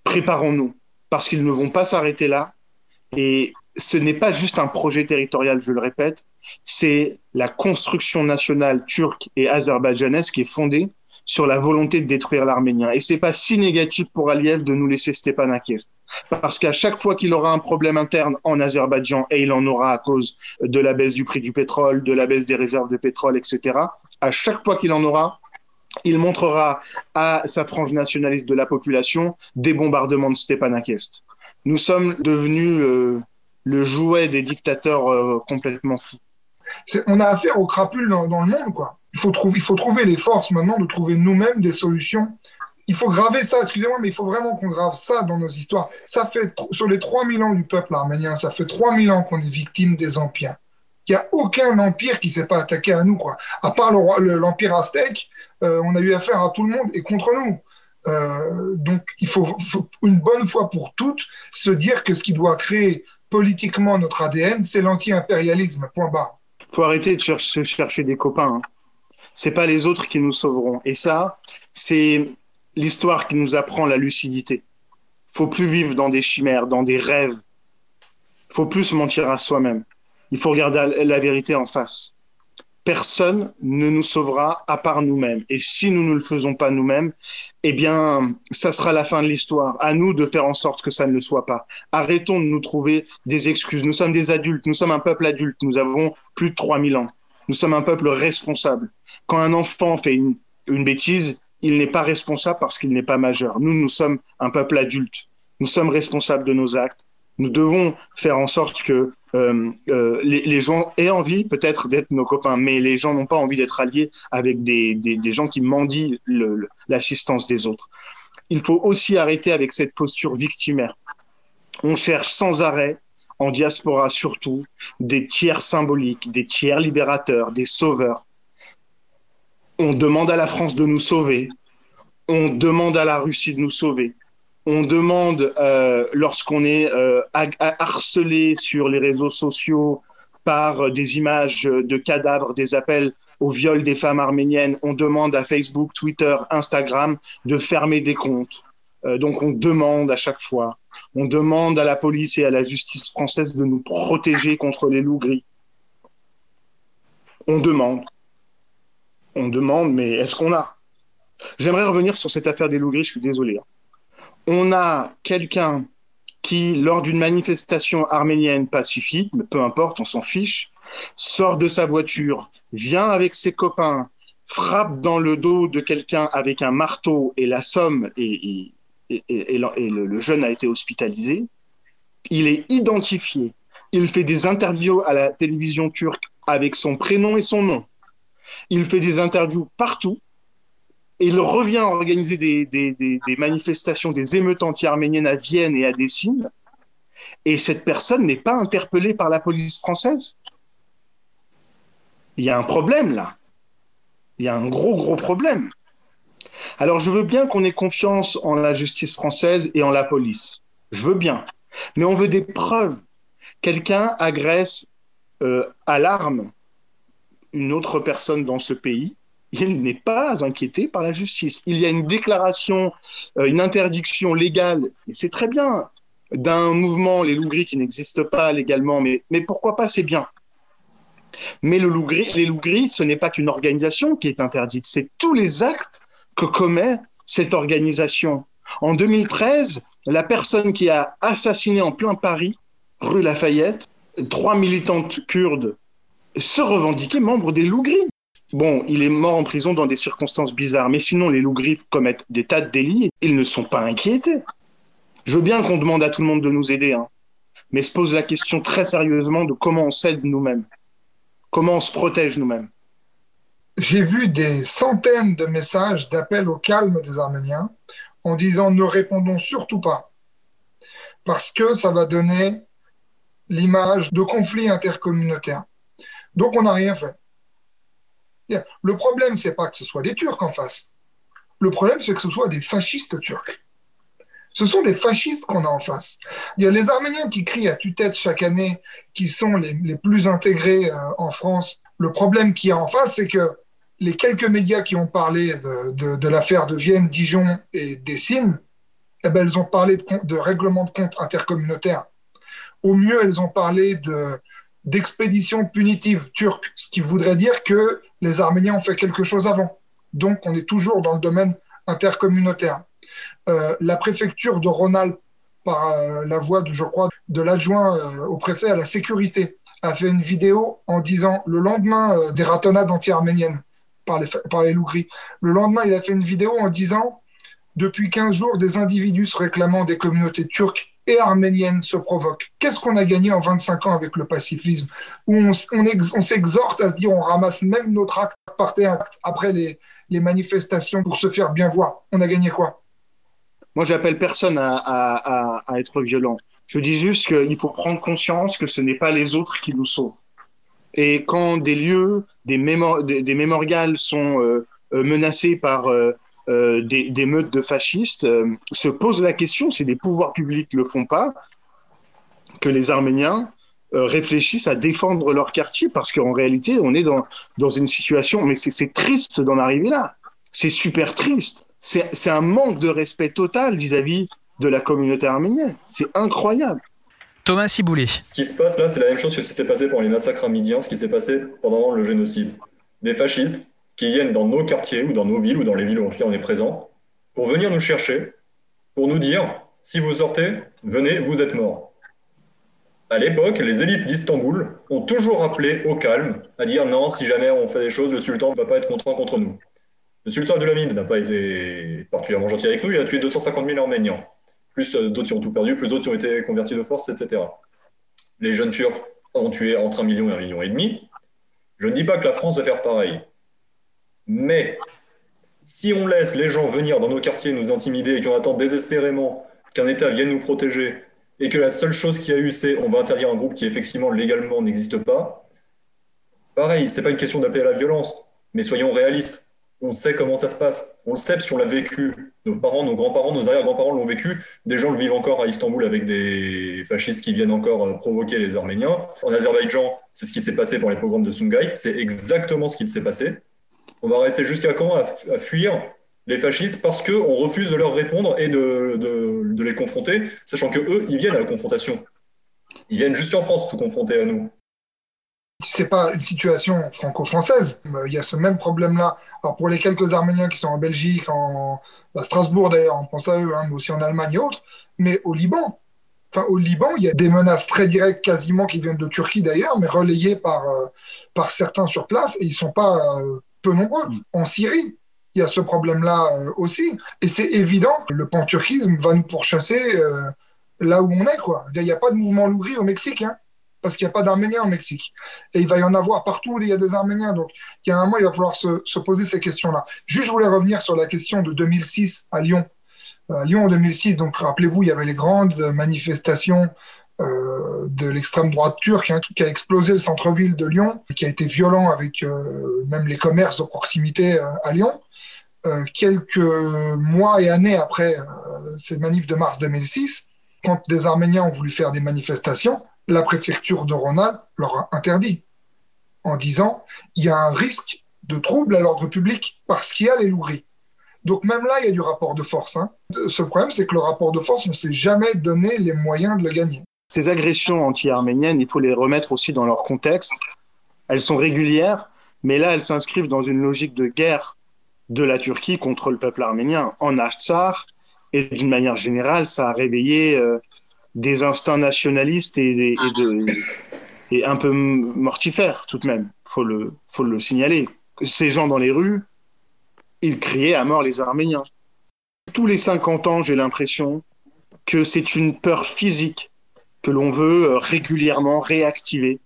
préparons-nous, parce qu'ils ne vont pas s'arrêter là. Et ce n'est pas juste un projet territorial, je le répète, c'est la construction nationale turque et azerbaïdjanaise qui est fondée sur la volonté de détruire l'arménien. Et c'est pas si négatif pour Aliyev de nous laisser Stepanakert. Parce qu'à chaque fois qu'il aura un problème interne en Azerbaïdjan, et il en aura à cause de la baisse du prix du pétrole, de la baisse des réserves de pétrole, etc., à chaque fois qu'il en aura, il montrera à sa frange nationaliste de la population des bombardements de Stepanakert. Nous sommes devenus euh, le jouet des dictateurs euh, complètement fous. On a affaire aux crapules dans, le monde, quoi. Il faut, trouver, il faut trouver les forces maintenant de trouver nous-mêmes des solutions. Il faut graver ça, excusez-moi, mais il faut vraiment qu'on grave ça dans nos histoires. Ça fait, sur les 3000 ans du peuple arménien, ça fait 3000 ans qu'on est victime des empires. Il n'y a aucun empire qui ne s'est pas attaqué à nous, quoi. À part l'empire le, aztèque, euh, on a eu affaire à tout le monde et contre nous. Euh, donc, il faut, une bonne fois pour toutes se dire que ce qui doit créer politiquement notre ADN, c'est l'anti-impérialisme. Point barre. Il faut arrêter de chercher, des copains. Hein. C'est pas les autres qui nous sauveront. Et ça, c'est l'histoire qui nous apprend la lucidité. Faut plus vivre dans des chimères, dans des rêves. Faut plus se mentir à soi-même. Il faut regarder la vérité en face personne ne nous sauvera à part nous-mêmes. Et si nous ne le faisons pas nous-mêmes, eh bien, ça sera la fin de l'histoire. À nous de faire en sorte que ça ne le soit pas. Arrêtons de nous trouver des excuses. Nous sommes des adultes, nous sommes un peuple adulte, nous avons plus de 3000 ans. Nous sommes un peuple responsable. Quand un enfant fait une, une bêtise, il n'est pas responsable parce qu'il n'est pas majeur. Nous, nous sommes un peuple adulte. Nous sommes responsables de nos actes. Nous devons faire en sorte que euh, euh, les, gens aient envie peut-être d'être nos copains, mais les gens n'ont pas envie d'être alliés avec des, des, gens qui mendient l'assistance des autres. Il faut aussi arrêter avec cette posture victimaire. On cherche sans arrêt, en diaspora surtout, des tiers symboliques, des tiers libérateurs, des sauveurs. On demande à la France de nous sauver, on demande à la Russie de nous sauver on demande, euh, lorsqu'on est euh, harcelé sur les réseaux sociaux par des images de cadavres, des appels au viol des femmes arméniennes, on demande à Facebook, Twitter, Instagram de fermer des comptes. Euh, donc on demande à chaque fois, on demande à la police et à la justice française de nous protéger contre les loups gris. On demande. On demande, mais est-ce qu'on a? J'aimerais revenir sur cette affaire des loups gris, je suis désolé. Hein. On a quelqu'un qui, lors d'une manifestation arménienne pacifique, mais peu importe, on s'en fiche, sort de sa voiture, vient avec ses copains, frappe dans le dos de quelqu'un avec un marteau et la somme et, le, jeune a été hospitalisé. Il est identifié. Il fait des interviews à la télévision turque avec son prénom et son nom. Il fait des interviews partout. Il revient organiser des, des manifestations, des émeutes anti-arméniennes à Vienne et à Dessine. Et cette personne n'est pas interpellée par la police française. Il y a un problème là. Il y a un gros, gros problème. Alors, je veux bien qu'on ait confiance en la justice française et en la police. Je veux bien. Mais on veut des preuves. Quelqu'un agresse euh, à l'arme une autre personne dans ce pays. Il n'est pas inquiété par la justice. Il y a une déclaration, euh, une interdiction légale, et c'est très bien, d'un mouvement, les loups gris, qui n'existe pas légalement, mais, pourquoi pas, c'est bien. Mais les loups gris, ce n'est pas qu'une organisation qui est interdite, c'est tous les actes que commet cette organisation. En 2013, la personne qui a assassiné en plein Paris, rue Lafayette, trois militantes kurdes se revendiquaient membres des loups gris. Bon, il est mort en prison dans des circonstances bizarres, mais sinon les loups gris commettent des tas de délits, ils ne sont pas inquiétés. Je veux bien qu'on demande à tout le monde de nous aider, hein, mais se pose la question très sérieusement de comment on s'aide nous-mêmes. Comment on se protège nous-mêmes J'ai vu des centaines de messages d'appel au calme des Arméniens en disant ne répondons surtout pas parce que ça va donner l'image de conflits intercommunautaires. Donc on n'a rien fait. Le problème, c'est pas que ce soit des Turcs en face. Le problème, c'est que ce soit des fascistes turcs. Ce sont des fascistes qu'on a en face. Il y a les Arméniens qui crient à tue-tête chaque année, qui sont les, plus intégrés euh, en France. Le problème qu'il y a en face, c'est que les quelques médias qui ont parlé de, l'affaire de Vienne, Dijon et Dessine, eh ben, elles ont parlé de règlement de compte intercommunautaire. Au mieux, elles ont parlé de, d'expédition punitive turque, ce qui voudrait dire que les Arméniens ont fait quelque chose avant. Donc, on est toujours dans le domaine intercommunautaire. Euh, la préfecture de Rhône-Alpes, par euh, la voix, de, je crois, de l'adjoint euh, au préfet à la sécurité, a fait une vidéo en disant le lendemain des ratonnades anti-arméniennes par les, par les loups gris. Le lendemain, il a fait une vidéo en disant depuis 15 jours, des individus se réclamant des communautés turques et arméniennes se provoquent. Qu'est-ce qu'on a gagné en 25 ans avec le pacifisme Où on, s'exhorte à se dire on ramasse même notre acte par terre après les, manifestations pour se faire bien voir. On a gagné quoi? Moi, j'appelle personne à, être violent. Je dis juste qu'il faut prendre conscience que ce n'est pas les autres qui nous sauvent. Et quand des lieux, des, des, mémorials sont euh, euh, menacés par euh, des, des, meutes de fascistes, se pose la question, si les pouvoirs publics ne le font pas, que les Arméniens réfléchissent à défendre leur quartier, parce qu'en réalité, on est dans, dans une situation, mais c'est triste d'en arriver là. C'est super triste c'est un manque de respect total vis-à-vis de la communauté arménienne. C'est incroyable. Thomas Ciboulet. Ce qui se passe là, c'est la même chose que ce qui s'est passé pour les massacres arméniens, ce qui s'est passé pendant le génocide. Des fascistes qui viennent dans nos quartiers ou dans nos villes ou dans les villes où en tout cas on est présent pour venir nous chercher, pour nous dire si vous sortez, venez, vous êtes morts. À l'époque, les élites d'Istanbul ont toujours appelé au calme, à dire non, si jamais on fait des choses, le sultan ne va pas être content contre nous. Le sultan Abdulhamid n'a pas été particulièrement gentil avec nous, il a tué 250 000 Arméniens. Plus euh, d'autres qui ont tout perdu, plus d'autres qui ont été convertis de force, etc. Les jeunes Turcs ont tué entre un million et un million et demi. Je ne dis pas que la France va faire pareil. Mais si on laisse les gens venir dans nos quartiers nous intimider et qu'on attend désespérément qu'un État vienne nous protéger et que la seule chose qu'il y a eu, c'est on va interdire un groupe qui effectivement légalement n'existe pas, pareil, c'est pas une question d'appeler à la violence, mais soyons réalistes on sait comment ça se passe. On le sait parce qu'on l'a vécu. Nos parents, nos grands-parents, nos arrière-grands-parents l'ont vécu. Des gens le vivent encore à Istanbul avec des fascistes qui viennent encore euh, provoquer les Arméniens. En Azerbaïdjan, c'est ce qui s'est passé pour les pogroms de Sungait. C'est exactement ce qui s'est passé. On va rester jusqu'à quand à, fuir les fascistes parce qu'on refuse de leur répondre et de, les confronter, sachant que eux, ils viennent à la confrontation. Ils viennent juste en France se confronter à nous. c'est pas une situation franco-française. Il y a ce même problème-là. Alors pour les quelques Arméniens qui sont en Belgique, en à Strasbourg d'ailleurs, on pense à eux, hein, mais aussi en Allemagne et autres, mais au Liban. Enfin, au Liban, il y a des menaces très directes, quasiment qui viennent de Turquie d'ailleurs, mais relayées par, euh, par certains sur place, et ils sont pas euh, peu nombreux. Mm. En Syrie, il y a ce problème-là euh, aussi. Et c'est évident que le panturquisme va nous pourchasser là où on est. Quoi. Il n'y a pas de mouvement lougri au Mexique. Hein parce qu'il n'y a pas d'Arméniens au Mexique. Et il va y en avoir partout où il y a des Arméniens. Donc, il y a un moment, il va falloir se, poser ces questions-là. Juste, je voulais revenir sur la question de 2006 à Lyon. Euh, à Lyon en 2006, donc rappelez-vous, il y avait les grandes manifestations euh, de l'extrême droite turque hein, qui a explosé le centre-ville de Lyon, qui a été violent avec euh, même les commerces de proximité à Lyon. quelques mois et années après ces manifs de mars 2006, quand des Arméniens ont voulu faire des manifestations, la préfecture de Ronald leur a interdit en disant il y a un risque de trouble à l'ordre public parce qu'il y a les louris. Donc même là, il y a du rapport de force. Hein. Ce problème, c'est que le rapport de force, on ne s'est jamais donné les moyens de le gagner. Ces agressions anti-arméniennes, il faut les remettre aussi dans leur contexte. Elles sont régulières, mais là, elles s'inscrivent dans une logique de guerre de la Turquie contre le peuple arménien en Artsakh. Et d'une manière générale, ça a réveillé euh, des instincts nationalistes et, un peu mortifères tout de même, faut le, faut le signaler. Ces gens dans les rues, ils criaient à mort les Arméniens. Tous les 50 ans, j'ai l'impression que c'est une peur physique que l'on veut euh, régulièrement réactiver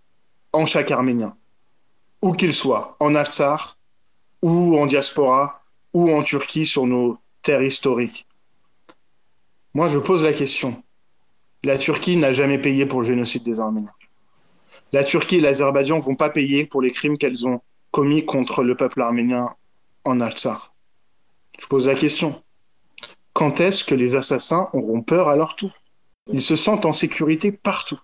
en chaque Arménien, où qu'il soit, en Artsar, ou en diaspora, ou en Turquie sur nos terres historiques. Moi, je pose la question, la Turquie n'a jamais payé pour le génocide des Arméniens. La Turquie et l'Azerbaïdjan ne vont pas payer pour les crimes qu'elles ont commis contre le peuple arménien en Artsakh. Je pose la question. Quand est-ce que les assassins auront peur à leur tour? Ils se sentent en sécurité partout.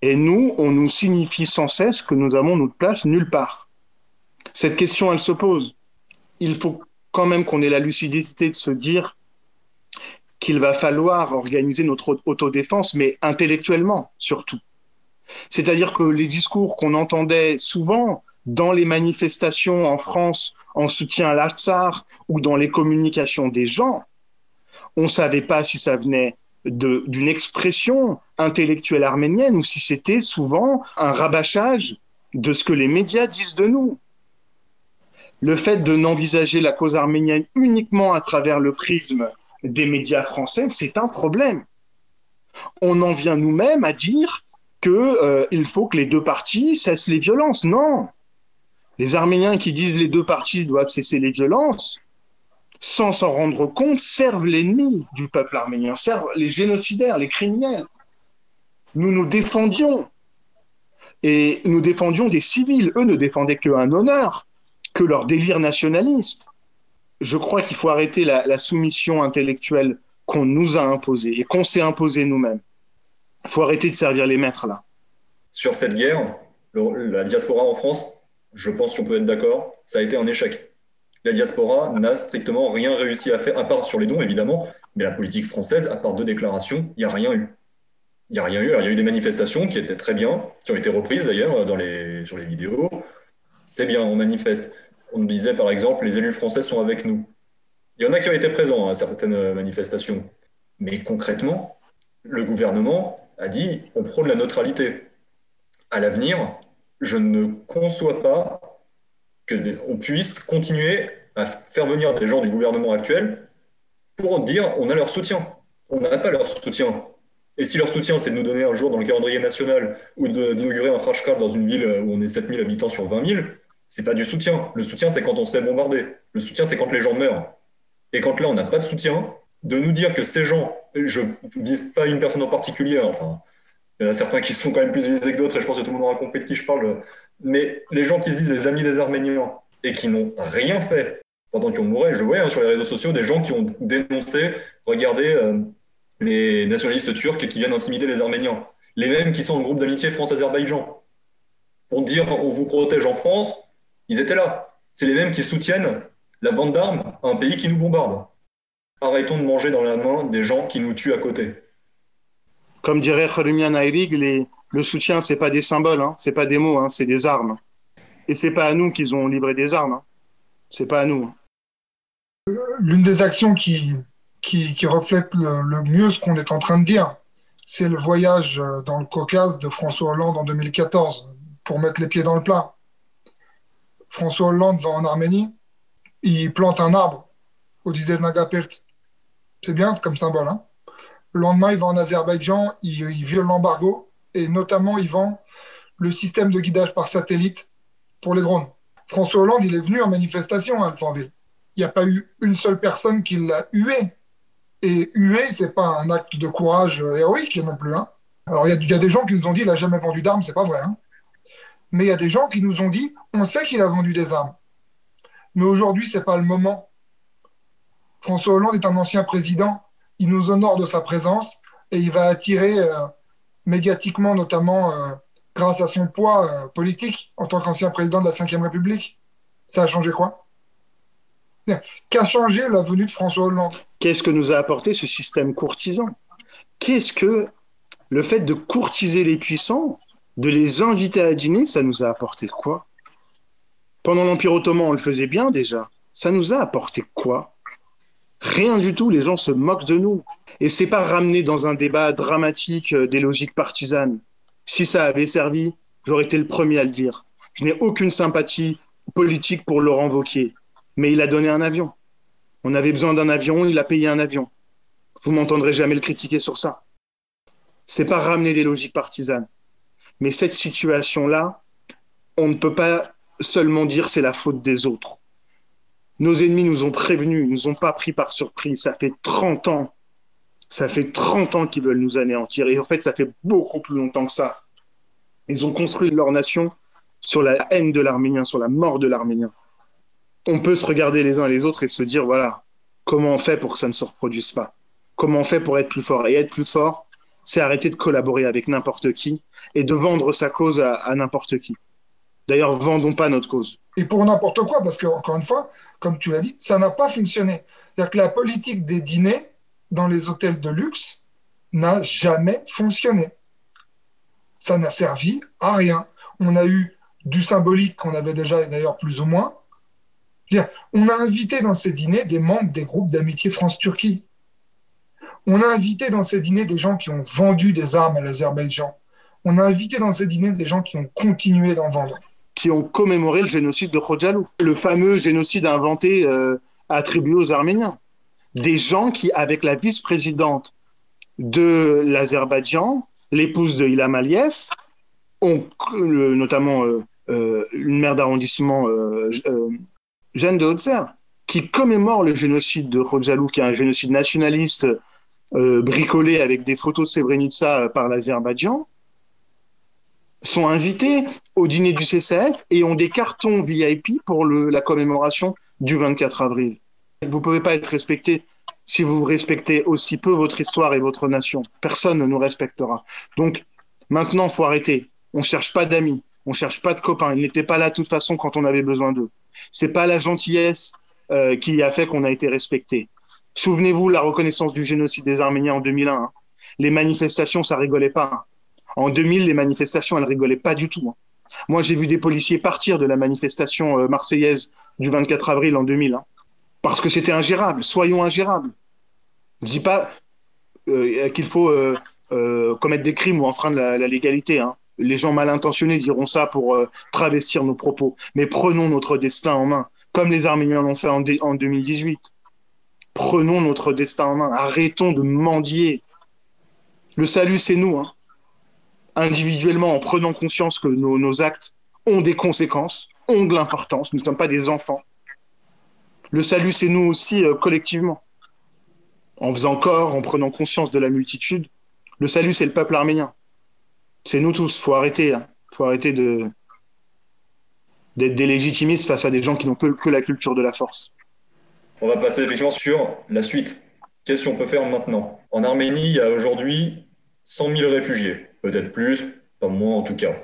Et nous, on nous signifie sans cesse que nous avons notre place nulle part. Cette question, elle se pose. Il faut quand même qu'on ait la lucidité de se dire qu'il va falloir organiser notre autodéfense, mais intellectuellement surtout. C'est-à-dire que les discours qu'on entendait souvent dans les manifestations en France en soutien à l'Artsar ou dans les communications des gens, on ne savait pas si ça venait d'une expression intellectuelle arménienne ou si c'était souvent un rabâchage de ce que les médias disent de nous. Le fait de n'envisager la cause arménienne uniquement à travers le prisme des médias français, c'est un problème. On en vient nous-mêmes à dire qu'il euh, faut que les deux parties cessent les violences. Non. Les Arméniens qui disent les deux parties doivent cesser les violences, sans s'en rendre compte, servent l'ennemi du peuple arménien, servent les génocidaires, les criminels. Nous nous défendions. Et nous défendions des civils. Eux ne défendaient qu'un honneur, que leur délire nationaliste je crois qu'il faut arrêter la, soumission intellectuelle qu'on nous a imposée et qu'on s'est imposée nous-mêmes. Il faut arrêter de servir les maîtres là. Sur cette guerre, la diaspora en France, je pense qu'on peut être d'accord, ça a été un échec. La diaspora n'a strictement rien réussi à faire, à part sur les dons évidemment, mais la politique française, à part deux déclarations, il n'y a rien eu. Il n'y a rien eu. il y a eu des manifestations qui étaient très bien, qui ont été reprises d'ailleurs dans les, sur les vidéos. C'est bien, on manifeste on nous disait par exemple les élus français sont avec nous. Il y en a qui ont été présents à certaines manifestations. Mais concrètement, le gouvernement a dit on prône la neutralité. À l'avenir, je ne conçois pas qu'on puisse continuer à faire venir des gens du gouvernement actuel pour dire on a leur soutien. On n'a pas leur soutien. Et si leur soutien, c'est de nous donner un jour dans le calendrier national ou d'inaugurer un crash dans une ville où on est 7000 habitants sur 20 000, c'est pas du soutien. Le soutien, c'est quand on se fait bombarder. Le soutien, c'est quand les gens meurent. Et quand là, on n'a pas de soutien, de nous dire que ces gens, je vise pas une personne en particulier, enfin, il y en a certains qui sont quand même plus visés que d'autres, et je pense que tout le monde aura compris de qui je parle, mais les gens qui se disent les amis des Arméniens et qui n'ont rien fait pendant ont mouru, je vois hein, sur les réseaux sociaux des gens qui ont dénoncé, regardez euh, les nationalistes turcs qui viennent intimider les Arméniens, les mêmes qui sont en groupe d'amitié France-Azerbaïdjan, pour dire on vous protège en France, ils étaient là. C'est les mêmes qui soutiennent la vente d'armes à un pays qui nous bombarde. Arrêtons de manger dans la main des gens qui nous tuent à côté. Comme dirait Kharumian Ayrig, Le soutien, c'est pas des symboles, hein, c'est pas des mots, hein, c'est des armes. Et c'est pas à nous qu'ils ont livré des armes. Hein. C'est pas à nous. L'une des actions qui, qui, reflète le, mieux ce qu'on est en train de dire, c'est le voyage dans le Caucase de François Hollande en 2014 pour mettre les pieds dans le plat. François Hollande va en Arménie, il plante un arbre au Dizel Nagapert. C'est bien, c'est comme symbole. Hein le lendemain, il va en Azerbaïdjan, il viole l'embargo et notamment il vend le système de guidage par satellite pour les drones. François Hollande, il est venu en manifestation à Alfortville. Il n'y a pas eu une seule personne qui l'a hué. Et hué, c'est pas un acte de courage héroïque non plus. Hein. Alors, il y, a des gens qui nous ont dit qu'il n'a jamais vendu d'armes, c'est pas vrai. Hein. Mais il y a des gens qui nous ont dit on sait qu'il a vendu des armes. Mais aujourd'hui, c'est pas le moment. François Hollande est un ancien président. Il nous honore de sa présence et il va attirer euh, médiatiquement, notamment euh, grâce à son poids euh, politique en tant qu'ancien président de la Ve République. Ça a changé quoi? Qu'a changé la venue de François Hollande? Qu'est-ce que nous a apporté ce système courtisan? Qu'est-ce que le fait de courtiser les puissants, de les inviter à dîner, ça nous a apporté quoi? Pendant l'Empire ottoman, on le faisait bien déjà. Ça nous a apporté quoi? Rien du tout, les gens se moquent de nous. Et c'est pas ramener dans un débat dramatique euh, des logiques partisanes. Si ça avait servi, j'aurais été le premier à le dire. Je n'ai aucune sympathie politique pour Laurent Wauquiez, mais il a donné un avion. On avait besoin d'un avion, il a payé un avion. Vous m'entendrez jamais le critiquer sur ça. C'est pas ramener des logiques partisanes. Mais cette situation-là, on ne peut pas seulement dire c'est la faute des autres. Nos ennemis nous ont prévenus, ils nous ont pas pris par surprise. Ça fait 30 ans ça fait 30 ans qu'ils veulent nous anéantir. Et en fait, ça fait beaucoup plus longtemps que ça. Ils ont construit leur nation sur la haine de l'Arménien, sur la mort de l'Arménien. On peut se regarder les uns et les autres et se dire, voilà, comment on fait pour que ça ne se reproduise pas? Comment on fait pour être plus fort? Et être plus fort, c'est arrêter de collaborer avec n'importe qui et de vendre sa cause à, à n'importe qui. D'ailleurs, vendons pas notre cause. Et pour n'importe quoi, parce que, encore une fois, comme tu l'as dit, ça n'a pas fonctionné. C'est-à-dire que la politique des dîners, dans les hôtels de luxe n'a jamais fonctionné. Ça n'a servi à rien. On a eu du symbolique qu'on avait déjà d'ailleurs plus ou moins. On a invité dans ces dîners des membres des groupes d'amitié France-Turquie. On a invité dans ces dîners des gens qui ont vendu des armes à l'Azerbaïdjan. On a invité dans ces dîners des gens qui ont continué d'en vendre. Qui ont commémoré le génocide de Khojalou, le fameux génocide inventé, euh, attribué aux Arméniens des gens qui, avec la vice-présidente de l'Azerbaïdjan, l'épouse de Ilham Aliyev, ont notamment euh, euh, une maire d'arrondissement, euh, Jeanne de Haute-Serre, qui commémore le génocide de Khojalou, qui est un génocide nationaliste bricolé avec des photos de Srebrenica par l'Azerbaïdjan, sont invités au dîner du CCF et ont des cartons VIP pour la commémoration du 24 avril. Vous pouvez pas être respecté si vous respectez aussi peu votre histoire et votre nation. Personne ne nous respectera. Donc maintenant, il faut arrêter. On ne cherche pas d'amis, on ne cherche pas de copains. Ils n'étaient pas là de toute façon quand on avait besoin d'eux. C'est pas la gentillesse euh, qui a fait qu'on a été respecté. Souvenez-vous la reconnaissance du génocide des Arméniens en 2001. Hein. Les manifestations, ça rigolait pas. Hein. En 2000, les manifestations, elles rigolaient pas du tout. Hein. Moi, j'ai vu des policiers partir de la manifestation euh, marseillaise du 24 avril en 2000 parce que c'était ingérable. Soyons ingérables. Je ne dis pas euh, qu'il faut euh, euh, commettre des crimes ou enfreindre la, légalité. Hein. Les gens mal intentionnés diront ça pour travestir nos propos. Mais prenons notre destin en main, comme les Arméniens l'ont fait en, en 2018. Prenons notre destin en main. Arrêtons de mendier. Le salut, c'est nous. Hein. Individuellement, en prenant conscience que nos actes ont des conséquences, ont de l'importance. Nous ne sommes pas des enfants. Le salut, c'est nous aussi euh, collectivement. En faisant corps, en prenant conscience de la multitude, le salut, c'est le peuple arménien. C'est nous tous. Faut arrêter. Hein. Faut arrêter d'être des légitimistes face à des gens qui n'ont que, que la culture de la force. On va passer effectivement sur la suite. Qu'est-ce qu'on peut faire maintenant? En Arménie, il y a aujourd'hui 100 000 réfugiés, peut-être plus, pas moins en tout cas.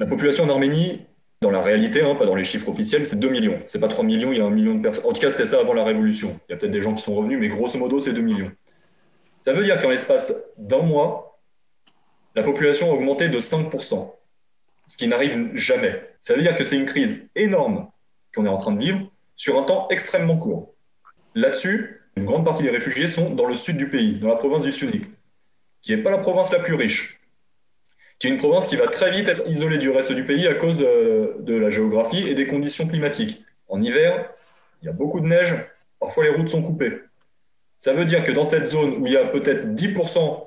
La population en Arménie dans la réalité, hein, pas dans les chiffres officiels, c'est 2 millions. C'est pas 3 millions, il y a 1 million de personnes. En tout cas, c'était ça avant la Révolution. Il y a peut-être des gens qui sont revenus, mais grosso modo, c'est 2 millions. Ça veut dire qu'en l'espace d'un mois, la population a augmenté de 5%, ce qui n'arrive jamais. Ça veut dire que c'est une crise énorme qu'on est en train de vivre sur un temps extrêmement court. Là-dessus, une grande partie des réfugiés sont dans le sud du pays, dans la province du Sunik, qui n'est pas la province la plus riche, qui est une province qui va très vite être isolée du reste du pays à cause euh, de la géographie et des conditions climatiques. En hiver, il y a beaucoup de neige, parfois les routes sont coupées. Ça veut dire que dans cette zone où il y a peut-être 10%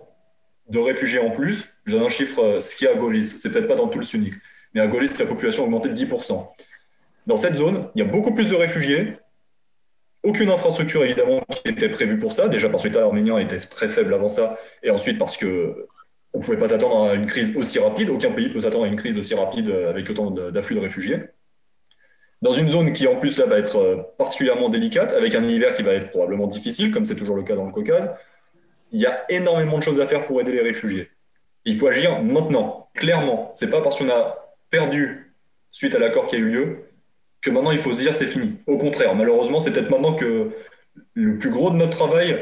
de réfugiés en plus, je donne un chiffre, euh, ce qu'il y a à Golis, c'est peut-être pas dans tout le Sunik, mais à Golis, la population a augmenté de 10%. Dans cette zone, il y a beaucoup plus de réfugiés, aucune infrastructure évidemment qui était prévue pour ça, déjà parce que l'État arménien était très faible avant ça, et ensuite parce que on ne pouvait pas s'attendre à une crise aussi rapide, aucun pays peut s'attendre à une crise aussi rapide euh, avec autant d'afflux de réfugiés. Dans une zone qui en plus là va être euh, particulièrement délicate, avec un hiver qui va être probablement difficile, comme c'est toujours le cas dans le Caucase, il y a énormément de choses à faire pour aider les réfugiés. Il faut agir maintenant, clairement. C'est pas parce qu'on a perdu suite à l'accord qui a eu lieu que maintenant il faut se dire c'est fini. Au contraire, malheureusement, c'est peut-être maintenant que le plus gros de notre travail,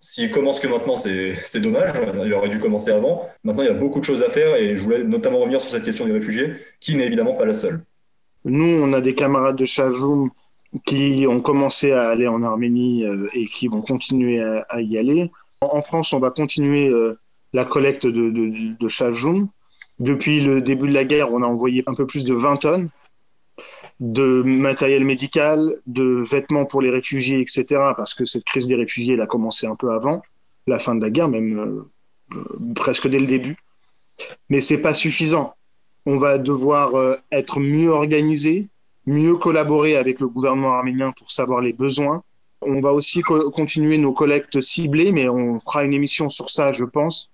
s'il commence que maintenant, c'est dommage, il aurait dû commencer avant. Maintenant, il y a beaucoup de choses à faire et je voulais notamment revenir sur cette question des réfugiés, qui n'est évidemment pas la seule. Nous, on a des camarades de Chajoum qui ont commencé à aller en Arménie euh, et qui vont continuer à, y aller. En, France, on va continuer euh, la collecte de, de, de Depuis le début de la guerre, on a envoyé un peu plus de 20 tonnes de matériel médical, de vêtements pour les réfugiés, etc. Parce que cette crise des réfugiés, elle a commencé un peu avant la fin de la guerre, même euh, euh, presque dès le début. Mais c'est pas suffisant. On va devoir euh, être mieux organisé, mieux collaborer avec le gouvernement arménien pour savoir les besoins. On va aussi continuer nos collectes ciblées, mais on fera une émission sur ça, je pense,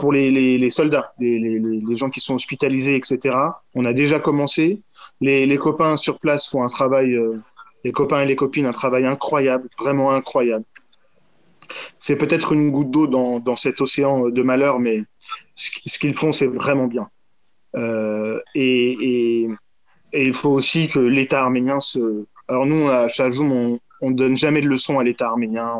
pour les, soldats, les, les, gens qui sont hospitalisés, etc. On a déjà commencé les, copains sur place font un travail, euh, les copains et les copines, un travail incroyable, vraiment incroyable. C'est peut-être une goutte d'eau dans, cet océan de malheur, mais ce, qu'ils font, c'est vraiment bien. Euh, et, il faut aussi que l'État arménien se. Alors nous, à Chajoum, on, ne donne jamais de leçons à l'État arménien.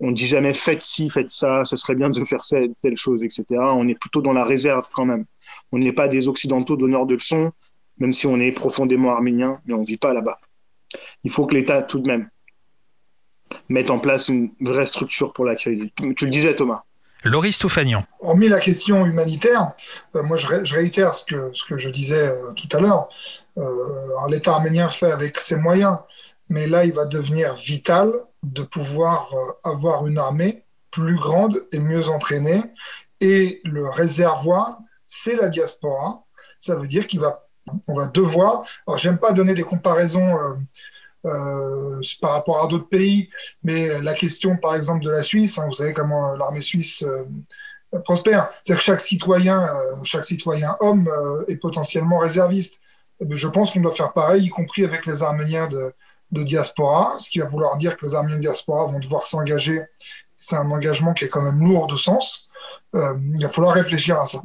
On, ne dit jamais faites ci, faites ça, ce serait bien de faire telle chose, etc. On est plutôt dans la réserve quand même. On n'est pas des Occidentaux donneurs de leçons même si on est profondément arménien, mais on ne vit pas là-bas. Il faut que l'État, tout de même, mette en place une vraie structure pour l'accueil. Tu le disais, Thomas. Loris Toufagnan. Hormis la question humanitaire, euh, moi je, réitère ce que, ce que je disais euh, tout à l'heure. Euh, L'État arménien fait avec ses moyens, mais là il va devenir vital de pouvoir avoir une armée plus grande et mieux entraînée. Et le réservoir, c'est la diaspora. Ça veut dire qu'il va on va devoir. Alors, j'aime pas donner des comparaisons euh, euh, par rapport à d'autres pays, mais la question, par exemple, de la Suisse, hein, vous savez comment l'armée suisse euh, prospère, c'est-à-dire que chaque citoyen, chaque citoyen homme est potentiellement réserviste. Je pense qu'on doit faire pareil, y compris avec les Arméniens de, diaspora, ce qui va vouloir dire que les Arméniens de diaspora vont devoir s'engager. C'est un engagement qui est quand même lourd de sens. il va falloir réfléchir à ça.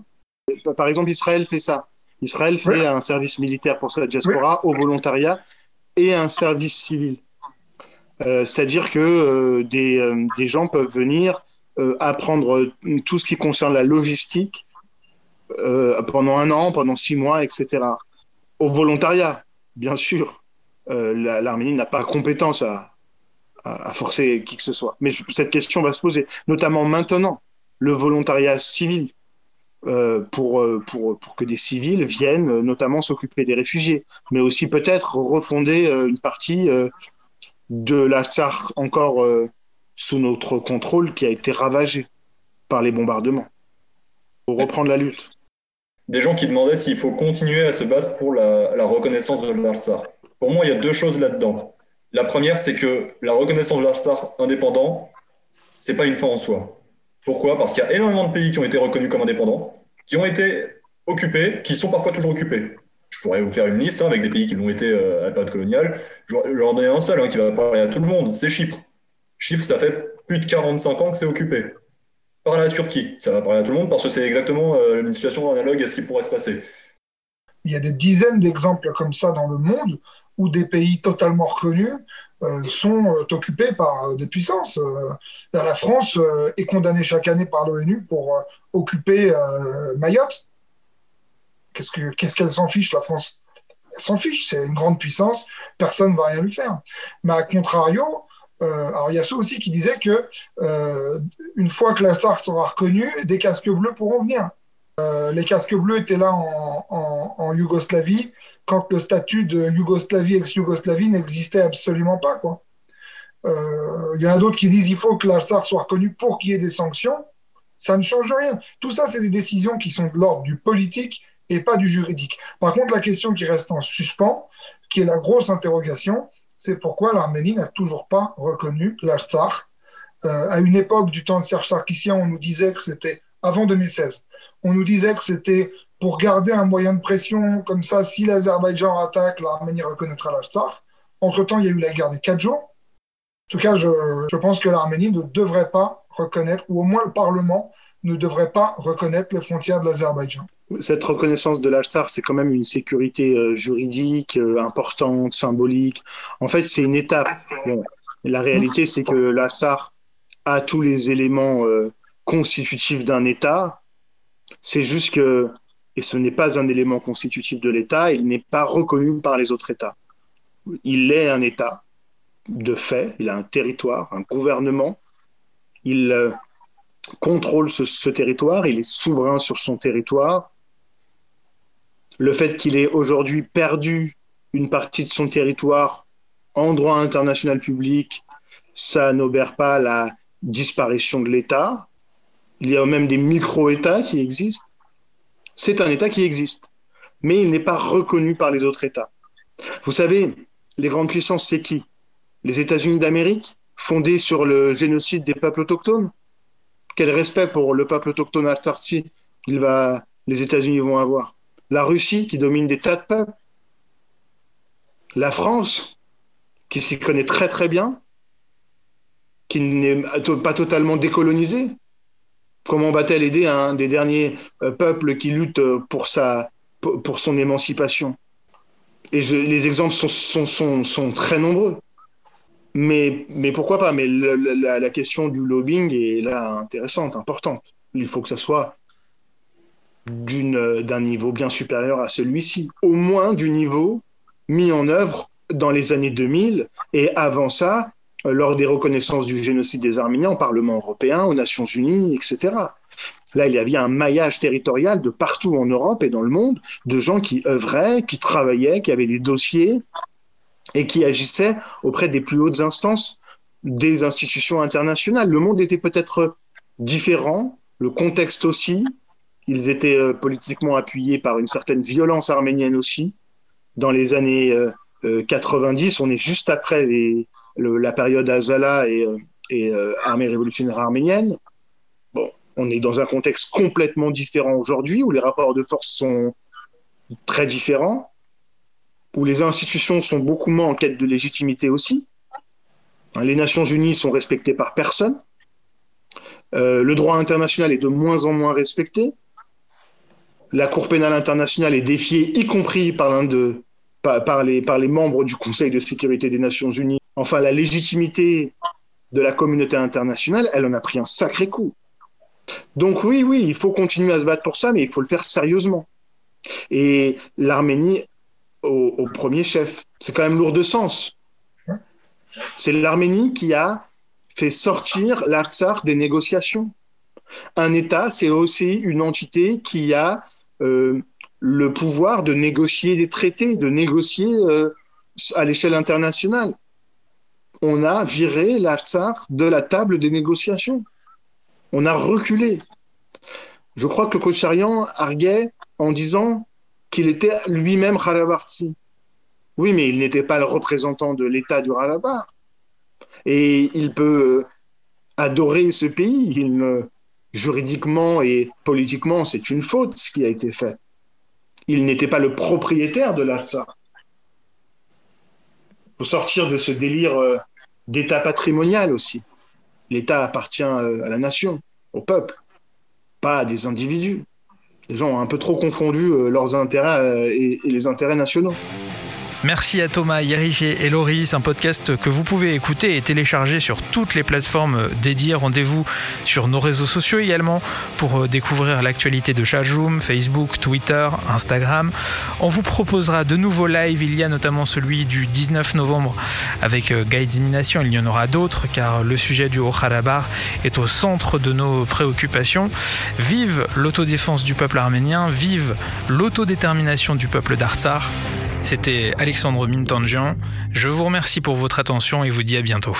Par exemple, Israël fait ça. Israël fait un service militaire pour sa diaspora au volontariat et un service civil. Euh, c'est-à-dire que euh, euh, des, gens peuvent venir apprendre tout ce qui concerne la logistique pendant un an, pendant six mois, etc. Au volontariat, bien sûr. L'Arménie n'a pas compétence à, à, forcer qui que ce soit. Mais cette question va se poser, notamment maintenant, le volontariat civil. Euh, pour, euh, pour, pour, que des civils viennent euh, notamment s'occuper des réfugiés, mais aussi peut-être refonder une partie de la tsar encore sous notre contrôle qui a été ravagée par les bombardements, pour reprendre la lutte. Des gens qui demandaient s'il faut continuer à se battre pour la, la reconnaissance de l'Arsar. Pour moi, il y a deux choses là-dedans. La première, c'est que la reconnaissance de l'Arsar indépendant, c'est pas une fin en soi. Pourquoi? Parce qu'il y a énormément de pays qui ont été reconnus comme indépendants, qui ont été occupés, qui sont parfois toujours occupés. Je pourrais vous faire une liste hein, avec des pays qui l'ont été euh, à la période coloniale. Je vais en donner un seul hein, qui va parler à tout le monde, c'est Chypre. Chypre, ça fait plus de 45 ans que c'est occupé par la Turquie. Ça va parler à tout le monde parce que c'est exactement euh, une situation analogue à ce qui pourrait se passer. Il y a des dizaines d'exemples comme ça dans le monde où des pays totalement reconnus sont occupés par des puissances. la France est condamnée chaque année par l'ONU pour occuper Mayotte. Qu'est-ce qu'elle s'en fiche, la France? Elle s'en fiche, c'est une grande puissance, personne ne va rien lui faire. Mais à contrario, alors il y a ceux aussi qui disaient que une fois que la SARC sera reconnue, des casques bleus pourront venir. Euh, les casques bleus étaient là en, Yougoslavie quand le statut de Yougoslavie ex-Yougoslavie n'existait absolument pas. Quoi. Euh, il y en a d'autres qui disent qu'il faut que la SAR soit reconnue pour qu'il y ait des sanctions. Ça ne change rien. Tout ça, c'est des décisions qui sont de l'ordre du politique et pas du juridique. Par contre, la question qui reste en suspens, qui est la grosse interrogation, c'est pourquoi l'Arménie n'a toujours pas reconnu la SAR. Euh, à une époque du temps de Serge Sarkissian, on nous disait que c'était avant 2016 on nous disait que c'était pour garder un moyen de pression, comme ça, si l'Azerbaïdjan attaque, l'Arménie reconnaîtra l'Alsar. Entre-temps, il y a eu la guerre des quatre jours. En tout cas, je, pense que l'Arménie ne devrait pas reconnaître, ou au moins le Parlement ne devrait pas reconnaître les frontières de l'Azerbaïdjan. Cette reconnaissance de l'Alsar, c'est quand même une sécurité euh, juridique euh, importante, symbolique. En fait, c'est une étape. la réalité, c'est que l'Alsar a tous les éléments euh, constitutifs d'un État, c'est juste que, et ce n'est pas un élément constitutif de l'État, il n'est pas reconnu par les autres États. Il est un État de fait, il a un territoire, un gouvernement, il euh, contrôle ce, territoire, il est souverain sur son territoire. Le fait qu'il ait aujourd'hui perdu une partie de son territoire en droit international public, ça n'obère pas la disparition de l'État. Il y a même des micro-États qui existent. C'est un État qui existe, mais il n'est pas reconnu par les autres États. Vous savez, les grandes puissances, c'est qui? Les États-Unis d'Amérique, fondés sur le génocide des peuples autochtones? Quel respect pour le peuple autochtone altarti il va, les États-Unis vont avoir? La Russie, qui domine des tas de peuples? La France, qui s'y connaît très très bien, qui n'est pas totalement décolonisée, Comment va-t-elle aider un des derniers euh, peuples qui lutte euh, pour, sa, pour son émancipation? Et les exemples sont, sont, sont, très nombreux. Mais, mais pourquoi pas? Mais la, la, question du lobbying est là intéressante, importante. Il faut que ça soit d'un niveau bien supérieur à celui-ci, au moins du niveau mis en œuvre dans les années 2000 et avant ça, lors des reconnaissances du génocide des Arméniens au Parlement européen, aux Nations Unies, etc. Là, il y avait un maillage territorial de partout en Europe et dans le monde, de gens qui œuvraient, qui travaillaient, qui avaient des dossiers et qui agissaient auprès des plus hautes instances des institutions internationales. Le monde était peut-être différent, le contexte aussi. Ils étaient euh, politiquement appuyés par une certaine violence arménienne aussi. Dans les années 90, euh, on est juste après la période Azala et, euh, euh, armée révolutionnaire arménienne. Bon, on est dans un contexte complètement différent aujourd'hui, où les rapports de force sont très différents, où les institutions sont beaucoup moins en quête de légitimité aussi. Hein, les Nations Unies sont respectées par personne. Le droit international est de moins en moins respecté. La Cour pénale internationale est défiée, y compris par, de, par, les, membres du Conseil de sécurité des Nations Unies enfin la légitimité de la communauté internationale, elle en a pris un sacré coup. Donc oui, oui, il faut continuer à se battre pour ça, mais il faut le faire sérieusement. Et l'Arménie au, premier chef, c'est quand même lourd de sens. C'est l'Arménie qui a fait sortir l'Artsar des négociations. Un État, c'est aussi une entité qui a euh, le pouvoir de négocier des traités, de négocier euh, à l'échelle internationale on a viré l'Artsar de la table des négociations. On a reculé. Je crois que Kocharian arguait en disant qu'il était lui-même Kharabarti. Oui, mais il n'était pas le représentant de l'État du Rarabar. Et il peut adorer ce pays. Juridiquement et politiquement, c'est une faute ce qui a été fait. Il n'était pas le propriétaire de l'Artsar. Il faut sortir de ce délire euh, d'État patrimonial aussi. L'État appartient euh, à la nation, au peuple, pas à des individus. Les gens ont un peu trop confondu euh, leurs intérêts et les intérêts nationaux. Merci à Thomas, Yerich et Loris, un podcast que vous pouvez écouter et télécharger sur toutes les plateformes dédiées. Rendez-vous sur nos réseaux sociaux également pour découvrir l'actualité de Chajoum, Facebook, Twitter, Instagram. On vous proposera de nouveaux lives. Il y a notamment celui du 19 novembre avec Guide Dimination. Il y en aura d'autres car le sujet du Haut-Karabakh est au centre de nos préoccupations. Vive l'autodéfense du peuple arménien, vive l'autodétermination du peuple d'Artsar. C'était Alexandre Mintangian. Je vous remercie pour votre attention et vous dis à bientôt.